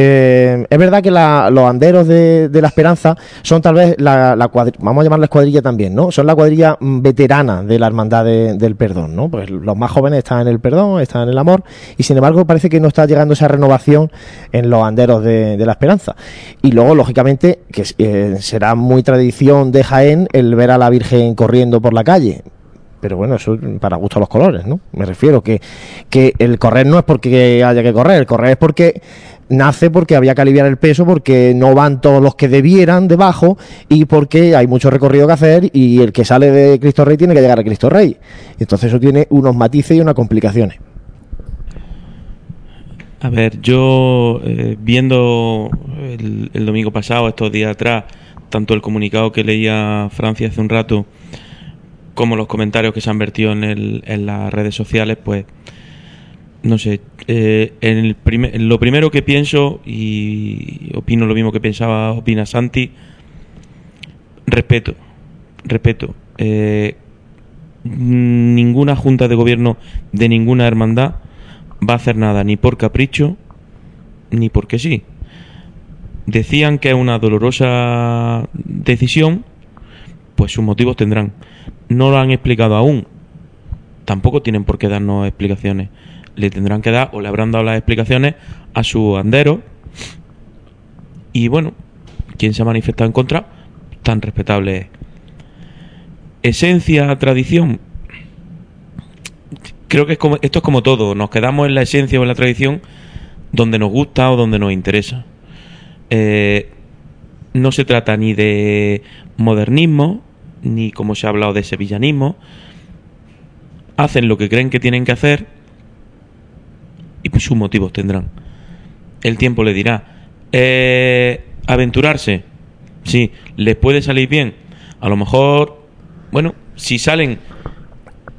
Eh, es verdad que los anderos de, la esperanza son tal vez la, cuadrilla, vamos a llamarles cuadrilla también, ¿no? Son la cuadrilla mm, veterana de la hermandad del perdón, ¿no? Pues los más jóvenes están en el perdón, están en el amor, y sin embargo parece que no está llegando esa renovación en los anderos de, la esperanza. Y luego, lógicamente, que eh, será muy tradición de Jaén el ver a la Virgen corriendo por la calle pero bueno, eso para gusto los colores, ¿no? Me refiero que, que el correr no es porque haya que correr, el correr es porque nace porque había que aliviar el peso, porque no van todos los que debieran debajo y porque hay mucho recorrido que hacer y el que sale de Cristo Rey tiene que llegar a Cristo Rey. Entonces eso tiene unos matices y unas complicaciones. A ver, yo eh, viendo el, el, domingo pasado, estos días atrás, tanto el comunicado que leía Francia hace un rato, como los comentarios que se han vertido en, el, en las redes sociales, pues no sé, eh, el lo primero que pienso, y opino lo mismo que pensaba, opina Santi, respeto, respeto. Eh, ninguna junta de gobierno de ninguna hermandad va a hacer nada, ni por capricho, ni porque sí. Decían que es una dolorosa decisión, pues sus motivos tendrán no lo han explicado aún. Tampoco tienen por qué darnos explicaciones. Le tendrán que dar o le habrán dado las explicaciones a su andero. Y bueno, quien se ha manifestado en contra, tan respetable es. Esencia, tradición. Creo que es como, esto es como todo. Nos quedamos en la esencia o en la tradición donde nos gusta o donde nos interesa. Eh, no se trata ni de modernismo, ni como se ha hablado de sevillanismo. Hacen lo que creen que tienen que hacer y sus motivos tendrán. El tiempo le dirá. Eh, aventurarse, sí, les puede salir bien. A lo mejor, bueno, si salen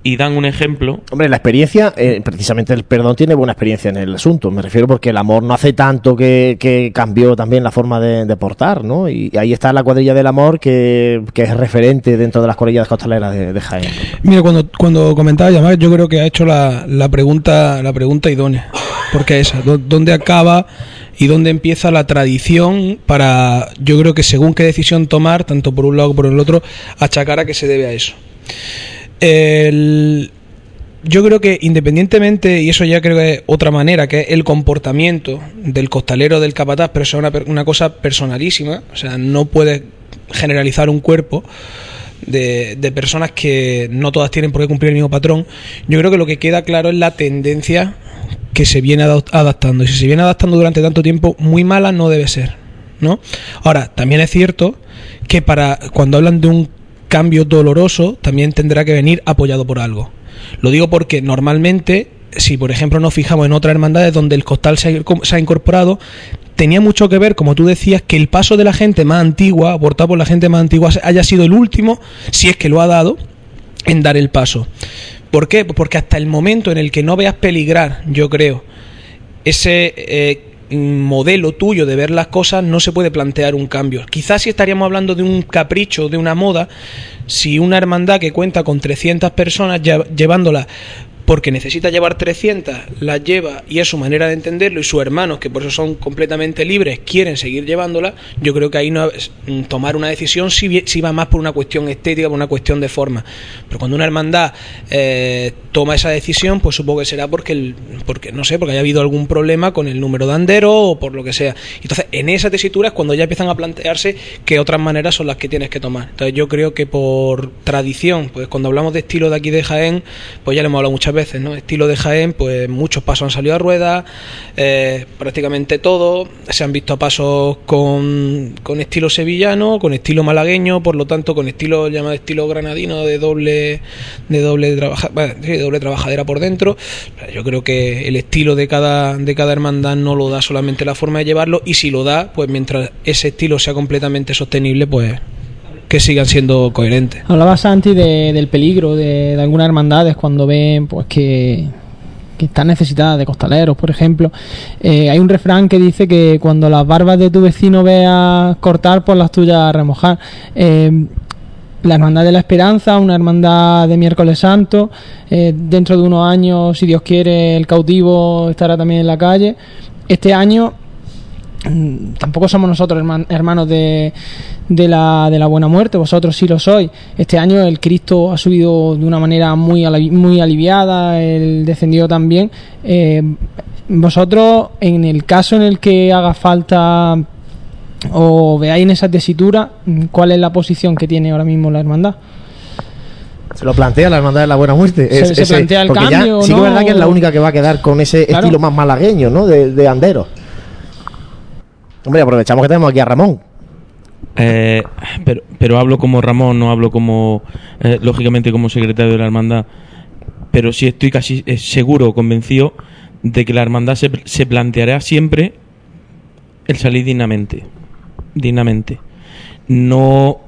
y dan un ejemplo. Hombre, la experiencia, eh, precisamente el perdón tiene buena experiencia en el asunto. Me refiero porque el amor no hace tanto que, cambió también la forma de, portar, ¿no? Y, ahí está la cuadrilla del amor que, es referente dentro de las cuadrillas costaleras de, de Jaén. Mira, cuando, cuando comentaba llamar, yo creo que ha hecho la, la, pregunta, la pregunta idónea. Porque esa, ¿dónde acaba y dónde empieza la tradición para, yo creo que según qué decisión tomar, tanto por un lado como por el otro, achacar a que se debe a eso? El, yo creo que independientemente, y eso ya creo que es otra manera, que es el comportamiento del costalero del capataz, pero eso es una, una cosa personalísima, o sea, no puedes generalizar un cuerpo de, de, personas que no todas tienen por qué cumplir el mismo patrón. Yo creo que lo que queda claro es la tendencia que se viene adaptando, y si se viene adaptando durante tanto tiempo, muy mala no debe ser. ¿no? Ahora, también es cierto que para cuando hablan de un cambio doloroso también tendrá que venir apoyado por algo. Lo digo porque normalmente, si por ejemplo nos fijamos en otras hermandades donde el costal se ha, incorporado, tenía mucho que ver, como tú decías, que el paso de la gente más antigua, aportado por la gente más antigua, haya sido el último, si es que lo ha dado, en dar el paso. ¿Por qué? Porque hasta el momento en el que no veas peligrar, yo creo, ese eh, modelo tuyo de ver las cosas no se puede plantear un cambio. Quizás si estaríamos hablando de un capricho, de una moda, si una hermandad que cuenta con 300 personas llevándola porque necesita llevar 300, las lleva y es su manera de entenderlo y sus hermanos, que por eso son completamente libres, quieren seguir llevándola, yo creo que ahí no mm, tomar una decisión si, si va más por una cuestión estética, por una cuestión de forma. Pero cuando una hermandad eh, toma esa decisión, pues supongo que será porque, el, porque, no sé, porque haya habido algún problema con el número de andero o por lo que sea. Entonces, en esa tesitura es cuando ya empiezan a plantearse que otras maneras son las que tienes que tomar. Entonces, yo creo que por tradición, pues cuando hablamos de estilo de aquí de Jaén, pues ya le hemos hablado muchas veces veces, ¿no? Estilo de Jaén, pues muchos pasos han salido a rueda, eh, prácticamente todo, se han visto pasos con, con estilo sevillano, con estilo malagueño, por lo tanto con estilo llamado estilo granadino de doble de doble trabaja, doble trabajadera por dentro. Yo creo que el estilo de cada de cada hermandad no lo da solamente la forma de llevarlo y si lo da, pues mientras ese estilo sea completamente sostenible, pues que sigan siendo coherentes. Hablabas antes de, del peligro de, algunas hermandades cuando ven pues que, están necesitadas de costaleros, por ejemplo. Eh, hay un refrán que dice que cuando las barbas de tu vecino veas cortar, pues las tuyas remojar. Eh, la Hermandad de la Esperanza, una hermandad de miércoles santo. Eh, dentro de unos años, si Dios quiere, el cautivo estará también en la calle. Este año mm, tampoco somos nosotros hermanos de, de, la, de la buena muerte, vosotros sí lo sois. Este año el Cristo ha subido de una manera muy, muy aliviada, el descendido también. Eh, vosotros, en el caso en el que haga falta o veáis en esa tesitura, ¿cuál es la posición que tiene ahora mismo la hermandad? Se lo plantea la hermandad de la buena muerte. Se, plantea el cambio. sí que es verdad que es la única que va a quedar con ese estilo más malagueño, ¿no? De, de Andero. Hombre, aprovechamos que tenemos aquí a Ramón. Eh, pero, pero hablo como Ramón, no hablo como, eh, lógicamente, como secretario de la hermandad. Pero sí estoy casi eh, seguro, convencido, de que la hermandad se, se planteará siempre el salir dignamente. Dignamente. No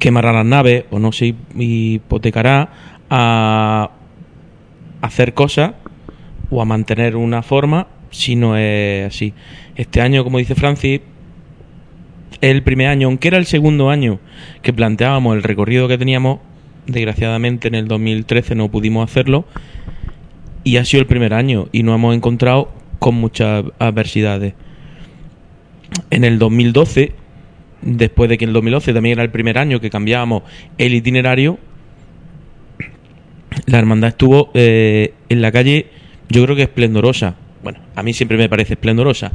quemará las naves o no se hipotecará a hacer cosas o a mantener una forma si no es así. Este año, como dice Francis, el primer año, aunque era el segundo año que planteábamos el recorrido que teníamos, desgraciadamente en el 2013 no pudimos hacerlo y ha sido el primer año y nos hemos encontrado con muchas adversidades. En el 2012, después de que en el 2012 también era el primer año que cambiábamos el itinerario, la hermandad estuvo eh, en la calle, yo creo que esplendorosa. Bueno, a mí siempre me parece esplendorosa.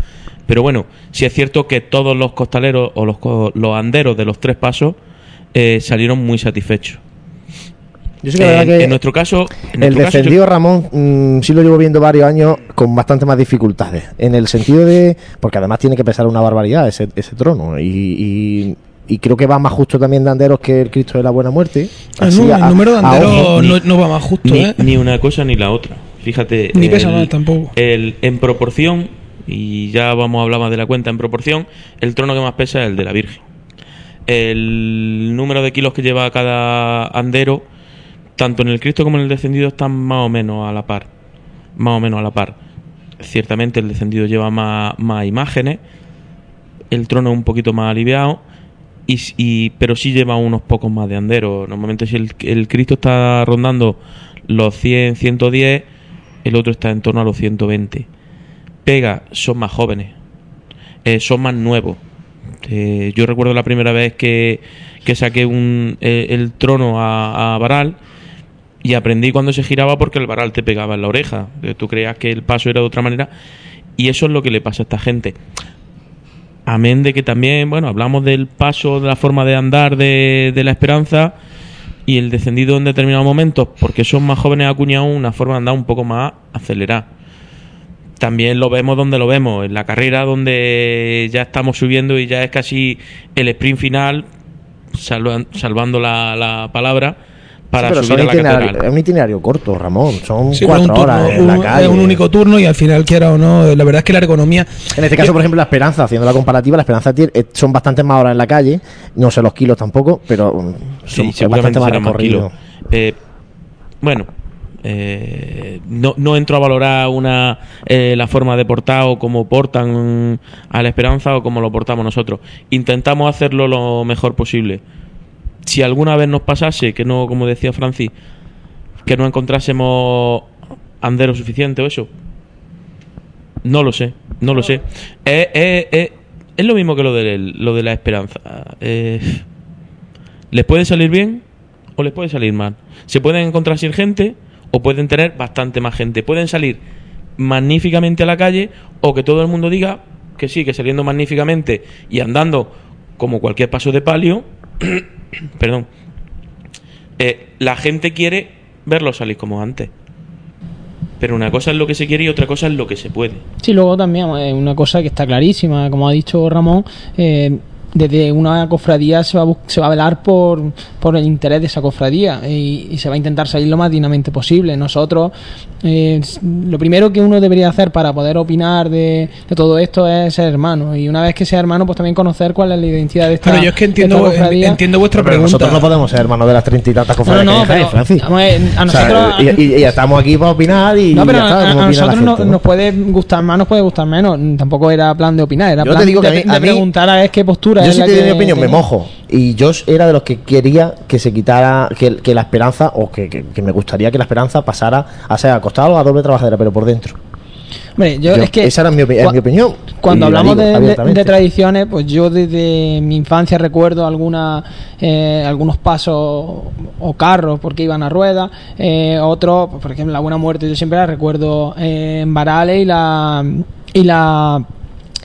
Pero bueno, sí es cierto que todos los costaleros o los, los anderos de los tres pasos eh, salieron muy satisfechos. Yo sé que, en nuestro caso. el descendido Ramón mm, sí lo llevo viendo varios años con bastante más dificultades. En el sentido de. Porque además tiene que pesar una barbaridad ese, ese trono. Y, y, creo que va más justo también de anderos que el Cristo de la Buena Muerte. el, número de anderos no, va más justo. Ni, ¿eh? ni, una cosa ni la otra. Fíjate. Ni pesa más tampoco. El, en proporción, y ya vamos a hablar más de la cuenta, en proporción, el trono que más pesa es el de la Virgen. El número de kilos que lleva cada andero tanto en el Cristo como en el descendido están más o menos a la par. Más o menos a la par. Ciertamente el descendido lleva más, imágenes, el trono un poquito más aliviado, y, pero sí lleva unos pocos más de anderos. Normalmente si el, Cristo está rondando los 100, 110, el otro está en torno a los 120. Pega, son más jóvenes, eh, son más nuevos. Eh, yo recuerdo la primera vez que, que saqué un, eh, el trono a, a Baral, y aprendí cuando se giraba porque el varal te pegaba en la oreja. Tú creías que el paso era de otra manera. Y eso es lo que le pasa a esta gente. Amén de que también, bueno, hablamos del paso, de la forma de andar de, la esperanza y el descendido en determinados momentos, porque son más jóvenes, acuñado una forma de andar un poco más acelerada. También lo vemos donde lo vemos, en la carrera donde ya estamos subiendo y ya es casi el sprint final, salvando la, la palabra para pero subir Es un itinerario corto, Ramón. Son cuatro horas en la calle. Es un único turno y al final, quiera o no, la verdad es que la ergonomía. En este caso, por ejemplo, la Esperanza, haciendo la comparativa, la Esperanza tiene, eh, son bastantes más horas en la calle. No sé los kilos tampoco, pero mm, son bastante más recorridos. Eh, bueno, eh, no, no entro a valorar una la forma de portar o cómo portan a la esperanza o cómo lo portamos nosotros. Intentamos hacerlo lo mejor posible si alguna vez nos pasase, que no, como decía Francis, que no encontrásemos andero suficiente o eso, no lo sé, no lo sé. es lo mismo que lo de, lo de la esperanza. Eh, ¿Les puede salir bien o les puede salir mal? Se pueden encontrar sin gente o pueden tener bastante más gente. Pueden salir magníficamente a la calle o que todo el mundo diga que sí, que saliendo magníficamente y andando como cualquier paso de palio, perdón, eh, la gente quiere verlo salir como antes. Pero una cosa es lo que se quiere y otra cosa es lo que se puede. Sí, luego también eh, una cosa que está clarísima, como ha dicho Ramón, eh, desde una cofradía se va a, se va a velar por, por el interés de esa cofradía y, se va a intentar salir lo más dignamente posible. Nosotros, eh, lo primero que uno debería hacer para poder opinar de, todo esto es ser hermano y una vez que sea hermano, pues también conocer cuál es la identidad de esta Pero yo es que entiendo, entiendo vuestra pregunta. Nosotros no podemos ser hermanos de las treinta y tantas cofradías no, a nosotros, y, estamos aquí para opinar y no, pero a, nosotros nos puede gustar más, nos puede gustar menos. Tampoco era plan de opinar, era plan de, preguntar a ver qué postura yo si te doy mi opinión, me mojo. Y yo era de los que quería que se quitara, que, la esperanza, o que, me gustaría que la esperanza pasara a ser acostado a doble trabajadera, pero por dentro. yo, es que esa era mi, opinión. Cuando hablamos de, tradiciones, pues yo desde mi infancia recuerdo alguna, eh, algunos pasos o carros porque iban a ruedas, eh, otros, por ejemplo, la Buena Muerte, yo siempre la recuerdo eh, en Varales y la y la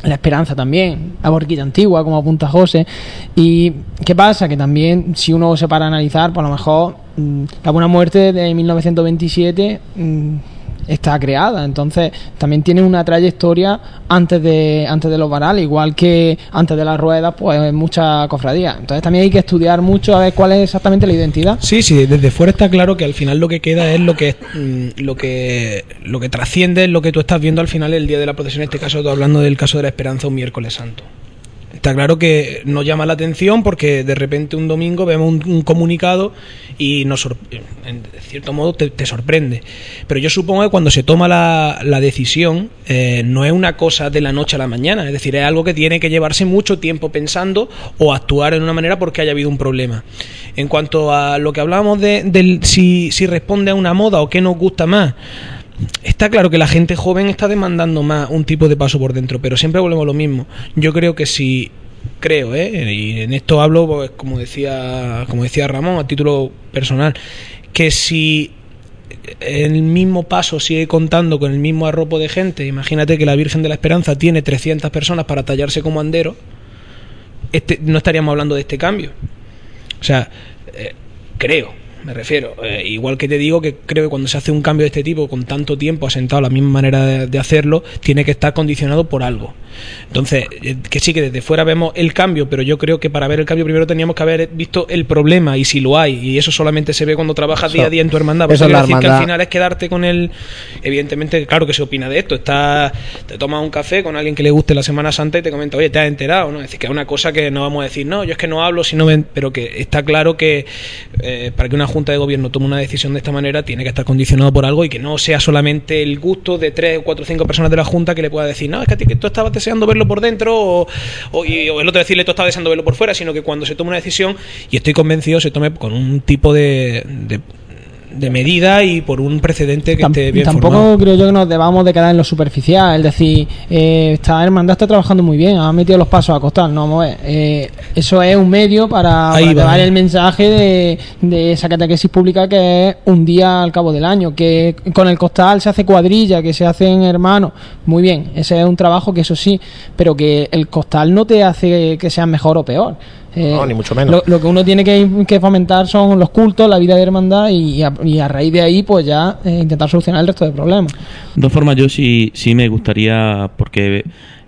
la Esperanza también, la Borquita Antigua, como apunta José. ¿Y qué pasa? Que también, si uno se para a analizar, por lo mejor mm, la Buena Muerte de 1927 está creada. Entonces, también tiene una trayectoria antes de, antes de los varales, igual que antes de las ruedas, pues mucha cofradía. Entonces, también hay que estudiar mucho a ver cuál es exactamente la identidad. Sí, sí, desde fuera está claro que al final lo que queda es lo que mm, lo que lo que trasciende es lo que tú estás viendo al final el día de la procesión, en este caso, hablando del caso de la Esperanza un miércoles santo. Está claro que nos llama la atención porque de repente un domingo vemos un, comunicado y nos en cierto modo te, sorprende. Pero yo supongo que cuando se toma la, decisión eh, no es una cosa de la noche a la mañana, es decir, es algo que tiene que llevarse mucho tiempo pensando o actuar en una manera porque haya habido un problema. En cuanto a lo que hablábamos de, si, si responde a una moda o qué nos gusta más, Está claro que la gente joven está demandando más un tipo de paso por dentro, pero siempre volvemos a lo mismo. Yo creo que si creo, ¿eh? y en esto hablo, pues, como decía, como decía Ramón, a título personal, que si el mismo paso sigue contando con el mismo arropo de gente, imagínate que la Virgen de la Esperanza tiene 300 personas para tallarse como andero, este, no estaríamos hablando de este cambio. O sea, eh, creo, me refiero. Eh, igual que te digo que creo que cuando se hace un cambio de este tipo con tanto tiempo asentado la misma manera de, hacerlo, tiene que estar condicionado por algo. Entonces, eh, que sí que desde fuera vemos el cambio, pero yo creo que para ver el cambio primero teníamos que haber visto el problema y si lo hay, y eso solamente se ve cuando trabajas día a día en tu hermandad. Eso es decir que al final es quedarte con él. Evidentemente, claro que se opina de esto. Está, te tomas un café con alguien que le guste la Semana Santa y te comenta, oye, ¿te has enterado? ¿no? Es decir, que es una cosa que no vamos a decir, no, yo es que no hablo, sino pero que está claro que eh, para que una Junta de Gobierno tome una decisión de esta manera, tiene que estar condicionado por algo y que no sea solamente el gusto de tres, cuatro cinco personas de la Junta que le pueda decir, no, es que, a ti, que tú estabas deseando verlo por dentro o, o, el otro decirle tú estabas deseando verlo por fuera, sino que cuando se tome una decisión, y estoy convencido, se tome con un tipo de medida y por un precedente que esté bien Tampoco creo yo que nos debamos de quedar en lo superficial, es decir, eh, esta hermandad está trabajando muy bien, ha metido los pasos a costar, no vamos a ver. Eh, eso es un medio para, llevar el mensaje de, de esa catequesis pública que es un día al cabo del año, que con el costal se hace cuadrilla, que se hacen hermanos, muy bien, ese es un trabajo que eso sí, pero que el costal no te hace que seas mejor o peor no, eh, ni mucho menos. Lo, que uno tiene que, fomentar son los cultos, la vida de hermandad y, a, raíz de ahí pues ya eh, intentar solucionar el resto de problemas. De todas formas, yo sí, sí me gustaría, porque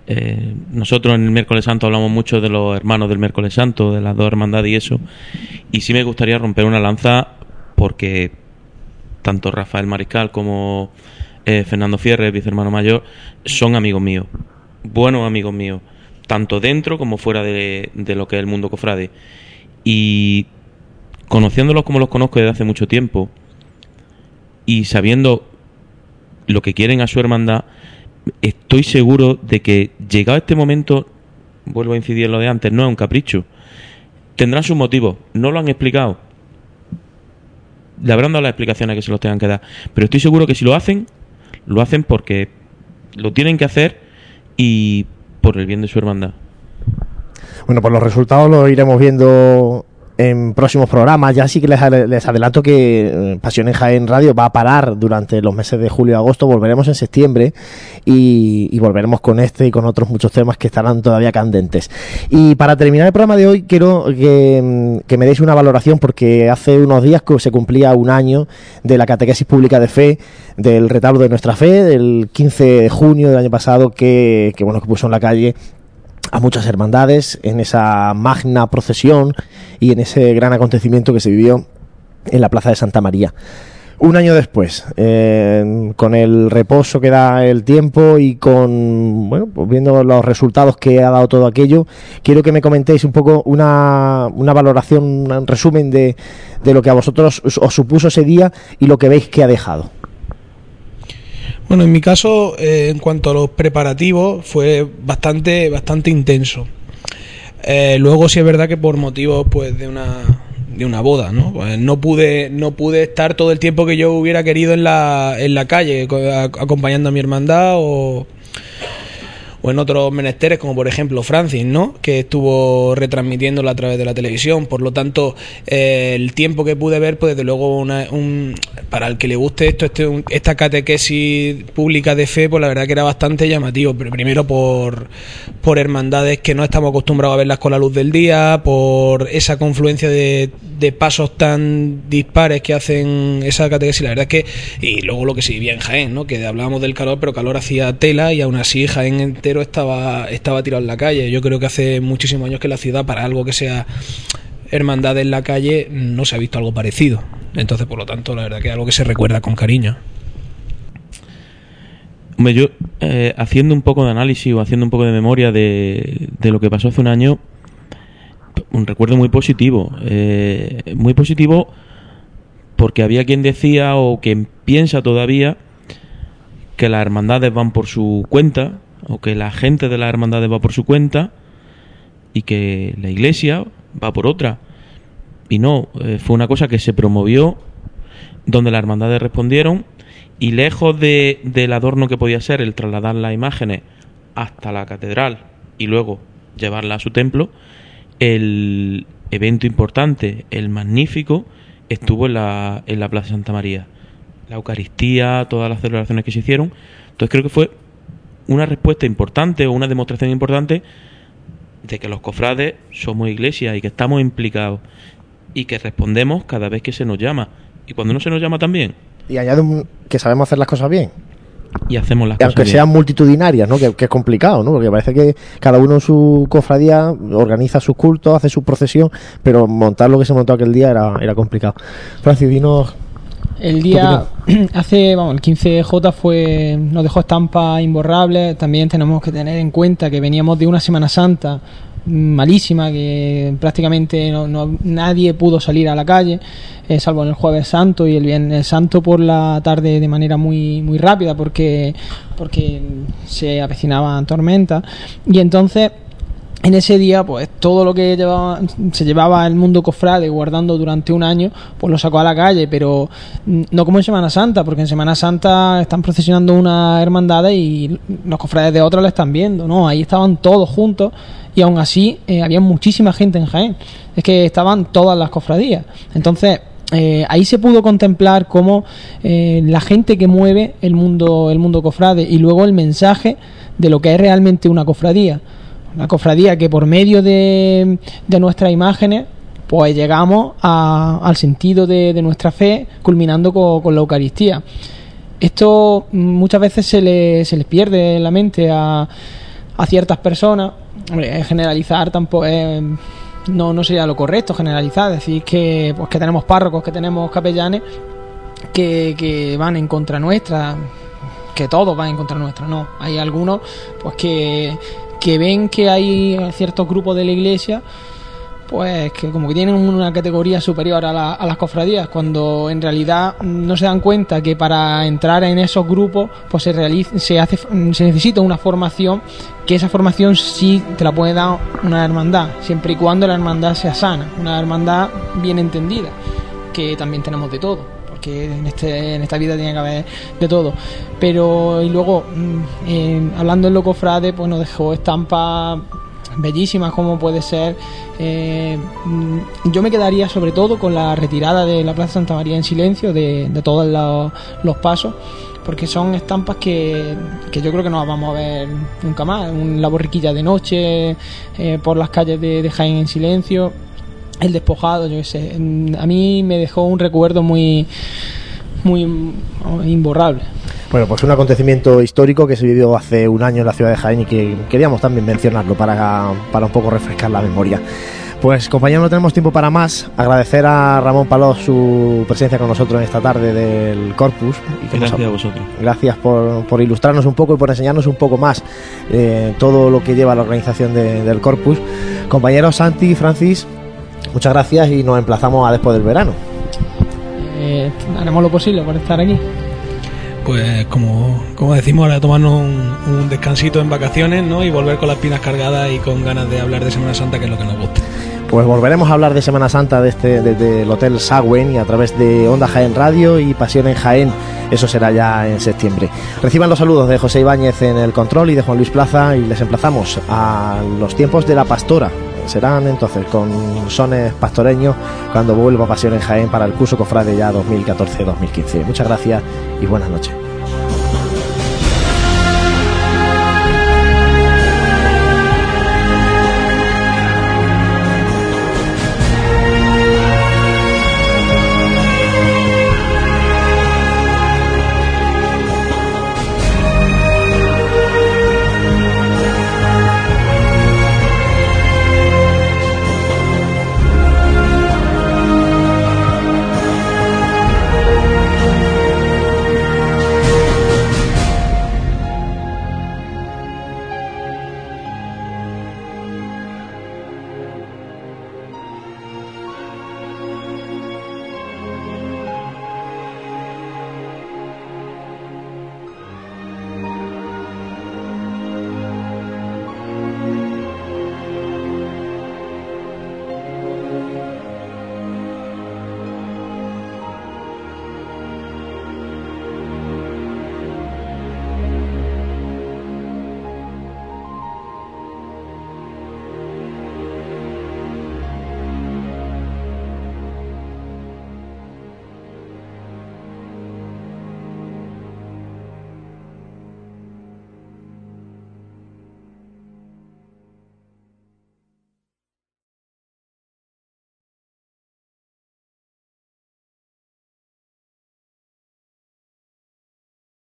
eh, nosotros en el miércoles santo hablamos mucho de los hermanos del miércoles santo, de las dos hermandades y eso, y sí me gustaría romper una lanza porque tanto Rafael Mariscal como Fernando Fierre, vicehermano mayor, son amigos míos, buenos amigos míos tanto dentro como fuera de, lo que es el mundo cofrade. Y conociéndolos como los conozco desde hace mucho tiempo y sabiendo lo que quieren a su hermandad, estoy seguro de que llegado este momento, vuelvo a incidir en lo de antes, no es un capricho. Tendrán sus motivos, no lo han explicado. Le habrán dado las explicaciones que se los tengan que dar. Pero estoy seguro que si lo hacen, lo hacen porque lo tienen que hacer y por el bien de su hermandad. Bueno, pues los resultados los iremos viendo en próximos programas. Ya sí que les, adelanto que eh, Pasión en Jaén Radio va a parar durante los meses de julio y agosto. Volveremos en septiembre y, volveremos con este y con otros muchos temas que estarán todavía candentes. Y para terminar el programa de hoy, quiero que, que me deis una valoración porque hace unos días que se cumplía un año de la catequesis pública de fe, del retablo de nuestra fe, del 15 de junio del año pasado que, que bueno, que puso en la calle a muchas hermandades en esa magna procesión y en ese gran acontecimiento que se vivió en la Plaza de Santa María. Un año después, eh, con el reposo que da el tiempo y con, bueno, pues viendo los resultados que ha dado todo aquello, quiero que me comentéis un poco una, una valoración, un resumen de, de lo que a vosotros os supuso ese día y lo que veis que ha dejado. Bueno, en mi caso, eh, en cuanto a los preparativos, fue bastante, bastante intenso. Eh, luego sí es verdad que por motivos pues de una de una boda, ¿no? Pues no pude, no pude estar todo el tiempo que yo hubiera querido en la, en la calle, acompañando a mi hermandad o, o en otros menesteres, como por ejemplo Francis, ¿no? Que estuvo retransmitiéndola a través de la televisión. Por lo tanto, eh, el tiempo que pude ver, pues desde luego, una- un, para el que le guste esto, este, esta catequesis pública de fe, pues la verdad que era bastante llamativo. Pero primero por, por hermandades que no estamos acostumbrados a verlas con la luz del día, por esa confluencia de, de pasos tan dispares que hacen esa catequesis. La verdad es que, y luego lo que se vivía en Jaén, ¿no? Que hablábamos del calor, pero calor hacía tela y aún así Jaén estaba, estaba tirado en la calle. Yo creo que hace muchísimos años que la ciudad, para algo que sea hermandad en la calle, no se ha visto algo parecido. Entonces, por lo tanto, la verdad que es algo que se recuerda con cariño. Hombre, yo eh, haciendo un poco de análisis o haciendo un poco de memoria de, de lo que pasó hace un año, un recuerdo muy positivo. eh, muy positivo porque había quien decía o quien piensa todavía que las hermandades van por su cuenta o que la gente de las hermandades va por su cuenta y que la iglesia va por otra. Y no, eh, fue una cosa que se promovió donde las hermandades respondieron y lejos de, del adorno que podía ser el trasladar las imágenes hasta la catedral y luego llevarla a su templo, el evento importante, el magnífico, estuvo en la, en la Plaza Santa María. La Eucaristía, todas las celebraciones que se hicieron. Entonces creo que fue una respuesta importante o una demostración importante de que los cofrades somos iglesia y que estamos implicados y que respondemos cada vez que se nos llama. Y cuando no se nos llama también, Y añade que sabemos hacer las cosas bien. y hacemos las Y cosas aunque bien. sean multitudinarias, ¿no? Que, que es complicado, ¿no? Porque parece que cada uno en su cofradía organiza sus cultos, hace su procesión, pero montar lo que se montó aquel día era, era complicado. Francis, dinos... El día hace, vamos, el 15J fue nos dejó estampa imborrable. También tenemos que tener en cuenta que veníamos de una Semana Santa malísima, que prácticamente no, no- nadie pudo salir a la calle, eh, salvo en el Jueves Santo y el Viernes Santo por la tarde de manera muy muy rápida, porque porque se avecinaban tormentas y entonces en ese día, pues todo lo que se llevaba el mundo cofrade guardando durante un año, pues lo sacó a la calle, pero mm, no como en Semana Santa, porque en Semana Santa están procesionando una hermandad y los cofrades de otras lo están viendo, ¿no? Ahí estaban todos juntos y aún así eh, había muchísima gente en Jaén. Es que estaban todas las cofradías. Entonces, eh, ahí se pudo contemplar cómo eh, la gente que mueve el mundo, el mundo cofrade y luego el mensaje de lo que es realmente una cofradía. Una cofradía que por medio de, de nuestras imágenes pues llegamos a- al sentido de, de nuestra fe culminando co- con, la Eucaristía. Esto mm, muchas veces se, le- se les pierde en la mente a, a ciertas personas. Generalizar tampoco es- no, no sería lo correcto, generalizar, decir que, pues, que tenemos párrocos, que tenemos capellanes que, que van en contra nuestra, que todos van en contra nuestra, no. Hay algunos pues que, que ven que hay ciertos grupos de la iglesia pues que como que tienen una categoría superior a, la- a las cofradías, cuando en realidad no se dan cuenta que para entrar en esos grupos pues se realiza, se hace se necesita una formación que esa formación sí te la puede dar una hermandad, siempre y cuando la hermandad sea sana, una hermandad bien entendida, que también tenemos de todo porque en, este, en esta vida tiene que haber de todo. Pero, y luego, mm, eh, hablando en lo cofrade, pues nos dejó estampas bellísimas, como puede ser. eh, mm, yo me quedaría sobre todo con la retirada de la Plaza Santa María en silencio, de, de todos los, los pasos. Porque son estampas que, que yo creo que no las vamos a ver nunca más. Un- la borriquilla de noche, eh, por las calles de, de Jaén en silencio el despojado, yo qué sé. Mm, A mí me dejó un recuerdo muy, muy mm, imborrable. Bueno, pues un acontecimiento histórico que se vivió hace un año en la ciudad de Jaén y que queríamos también mencionarlo para, para un poco refrescar la memoria. Pues compañeros, no tenemos tiempo para más. Agradecer a Ramón Palós su presencia con nosotros en esta tarde del Corpus. Y que nos Gracias a vosotros. Gracias por, por ilustrarnos un poco y por enseñarnos un poco más eh, todo lo que lleva la organización de- del Corpus. Compañeros Santi y Francis, Muchas gracias y nos emplazamos a después del verano. Eh, haremos lo posible por estar aquí. Pues como, como decimos, ahora tomarnos un, descansito en vacaciones ¿no? y volver con las pinas cargadas y con ganas de hablar de Semana Santa, que es lo que nos gusta. Pues volveremos a hablar de Semana Santa desde, desde el Hotel Sagüen y a través de Onda Jaén Radio y Pasión en Jaén. Eso será ya en septiembre. Reciban los saludos de José Ibáñez en el control y de Juan Luis Plaza y les emplazamos a los tiempos de la pastora serán entonces con sones pastoreños cuando vuelva Pasión en Jaén para el curso Cofrade ya 2014-2015. Muchas gracias y buenas noches.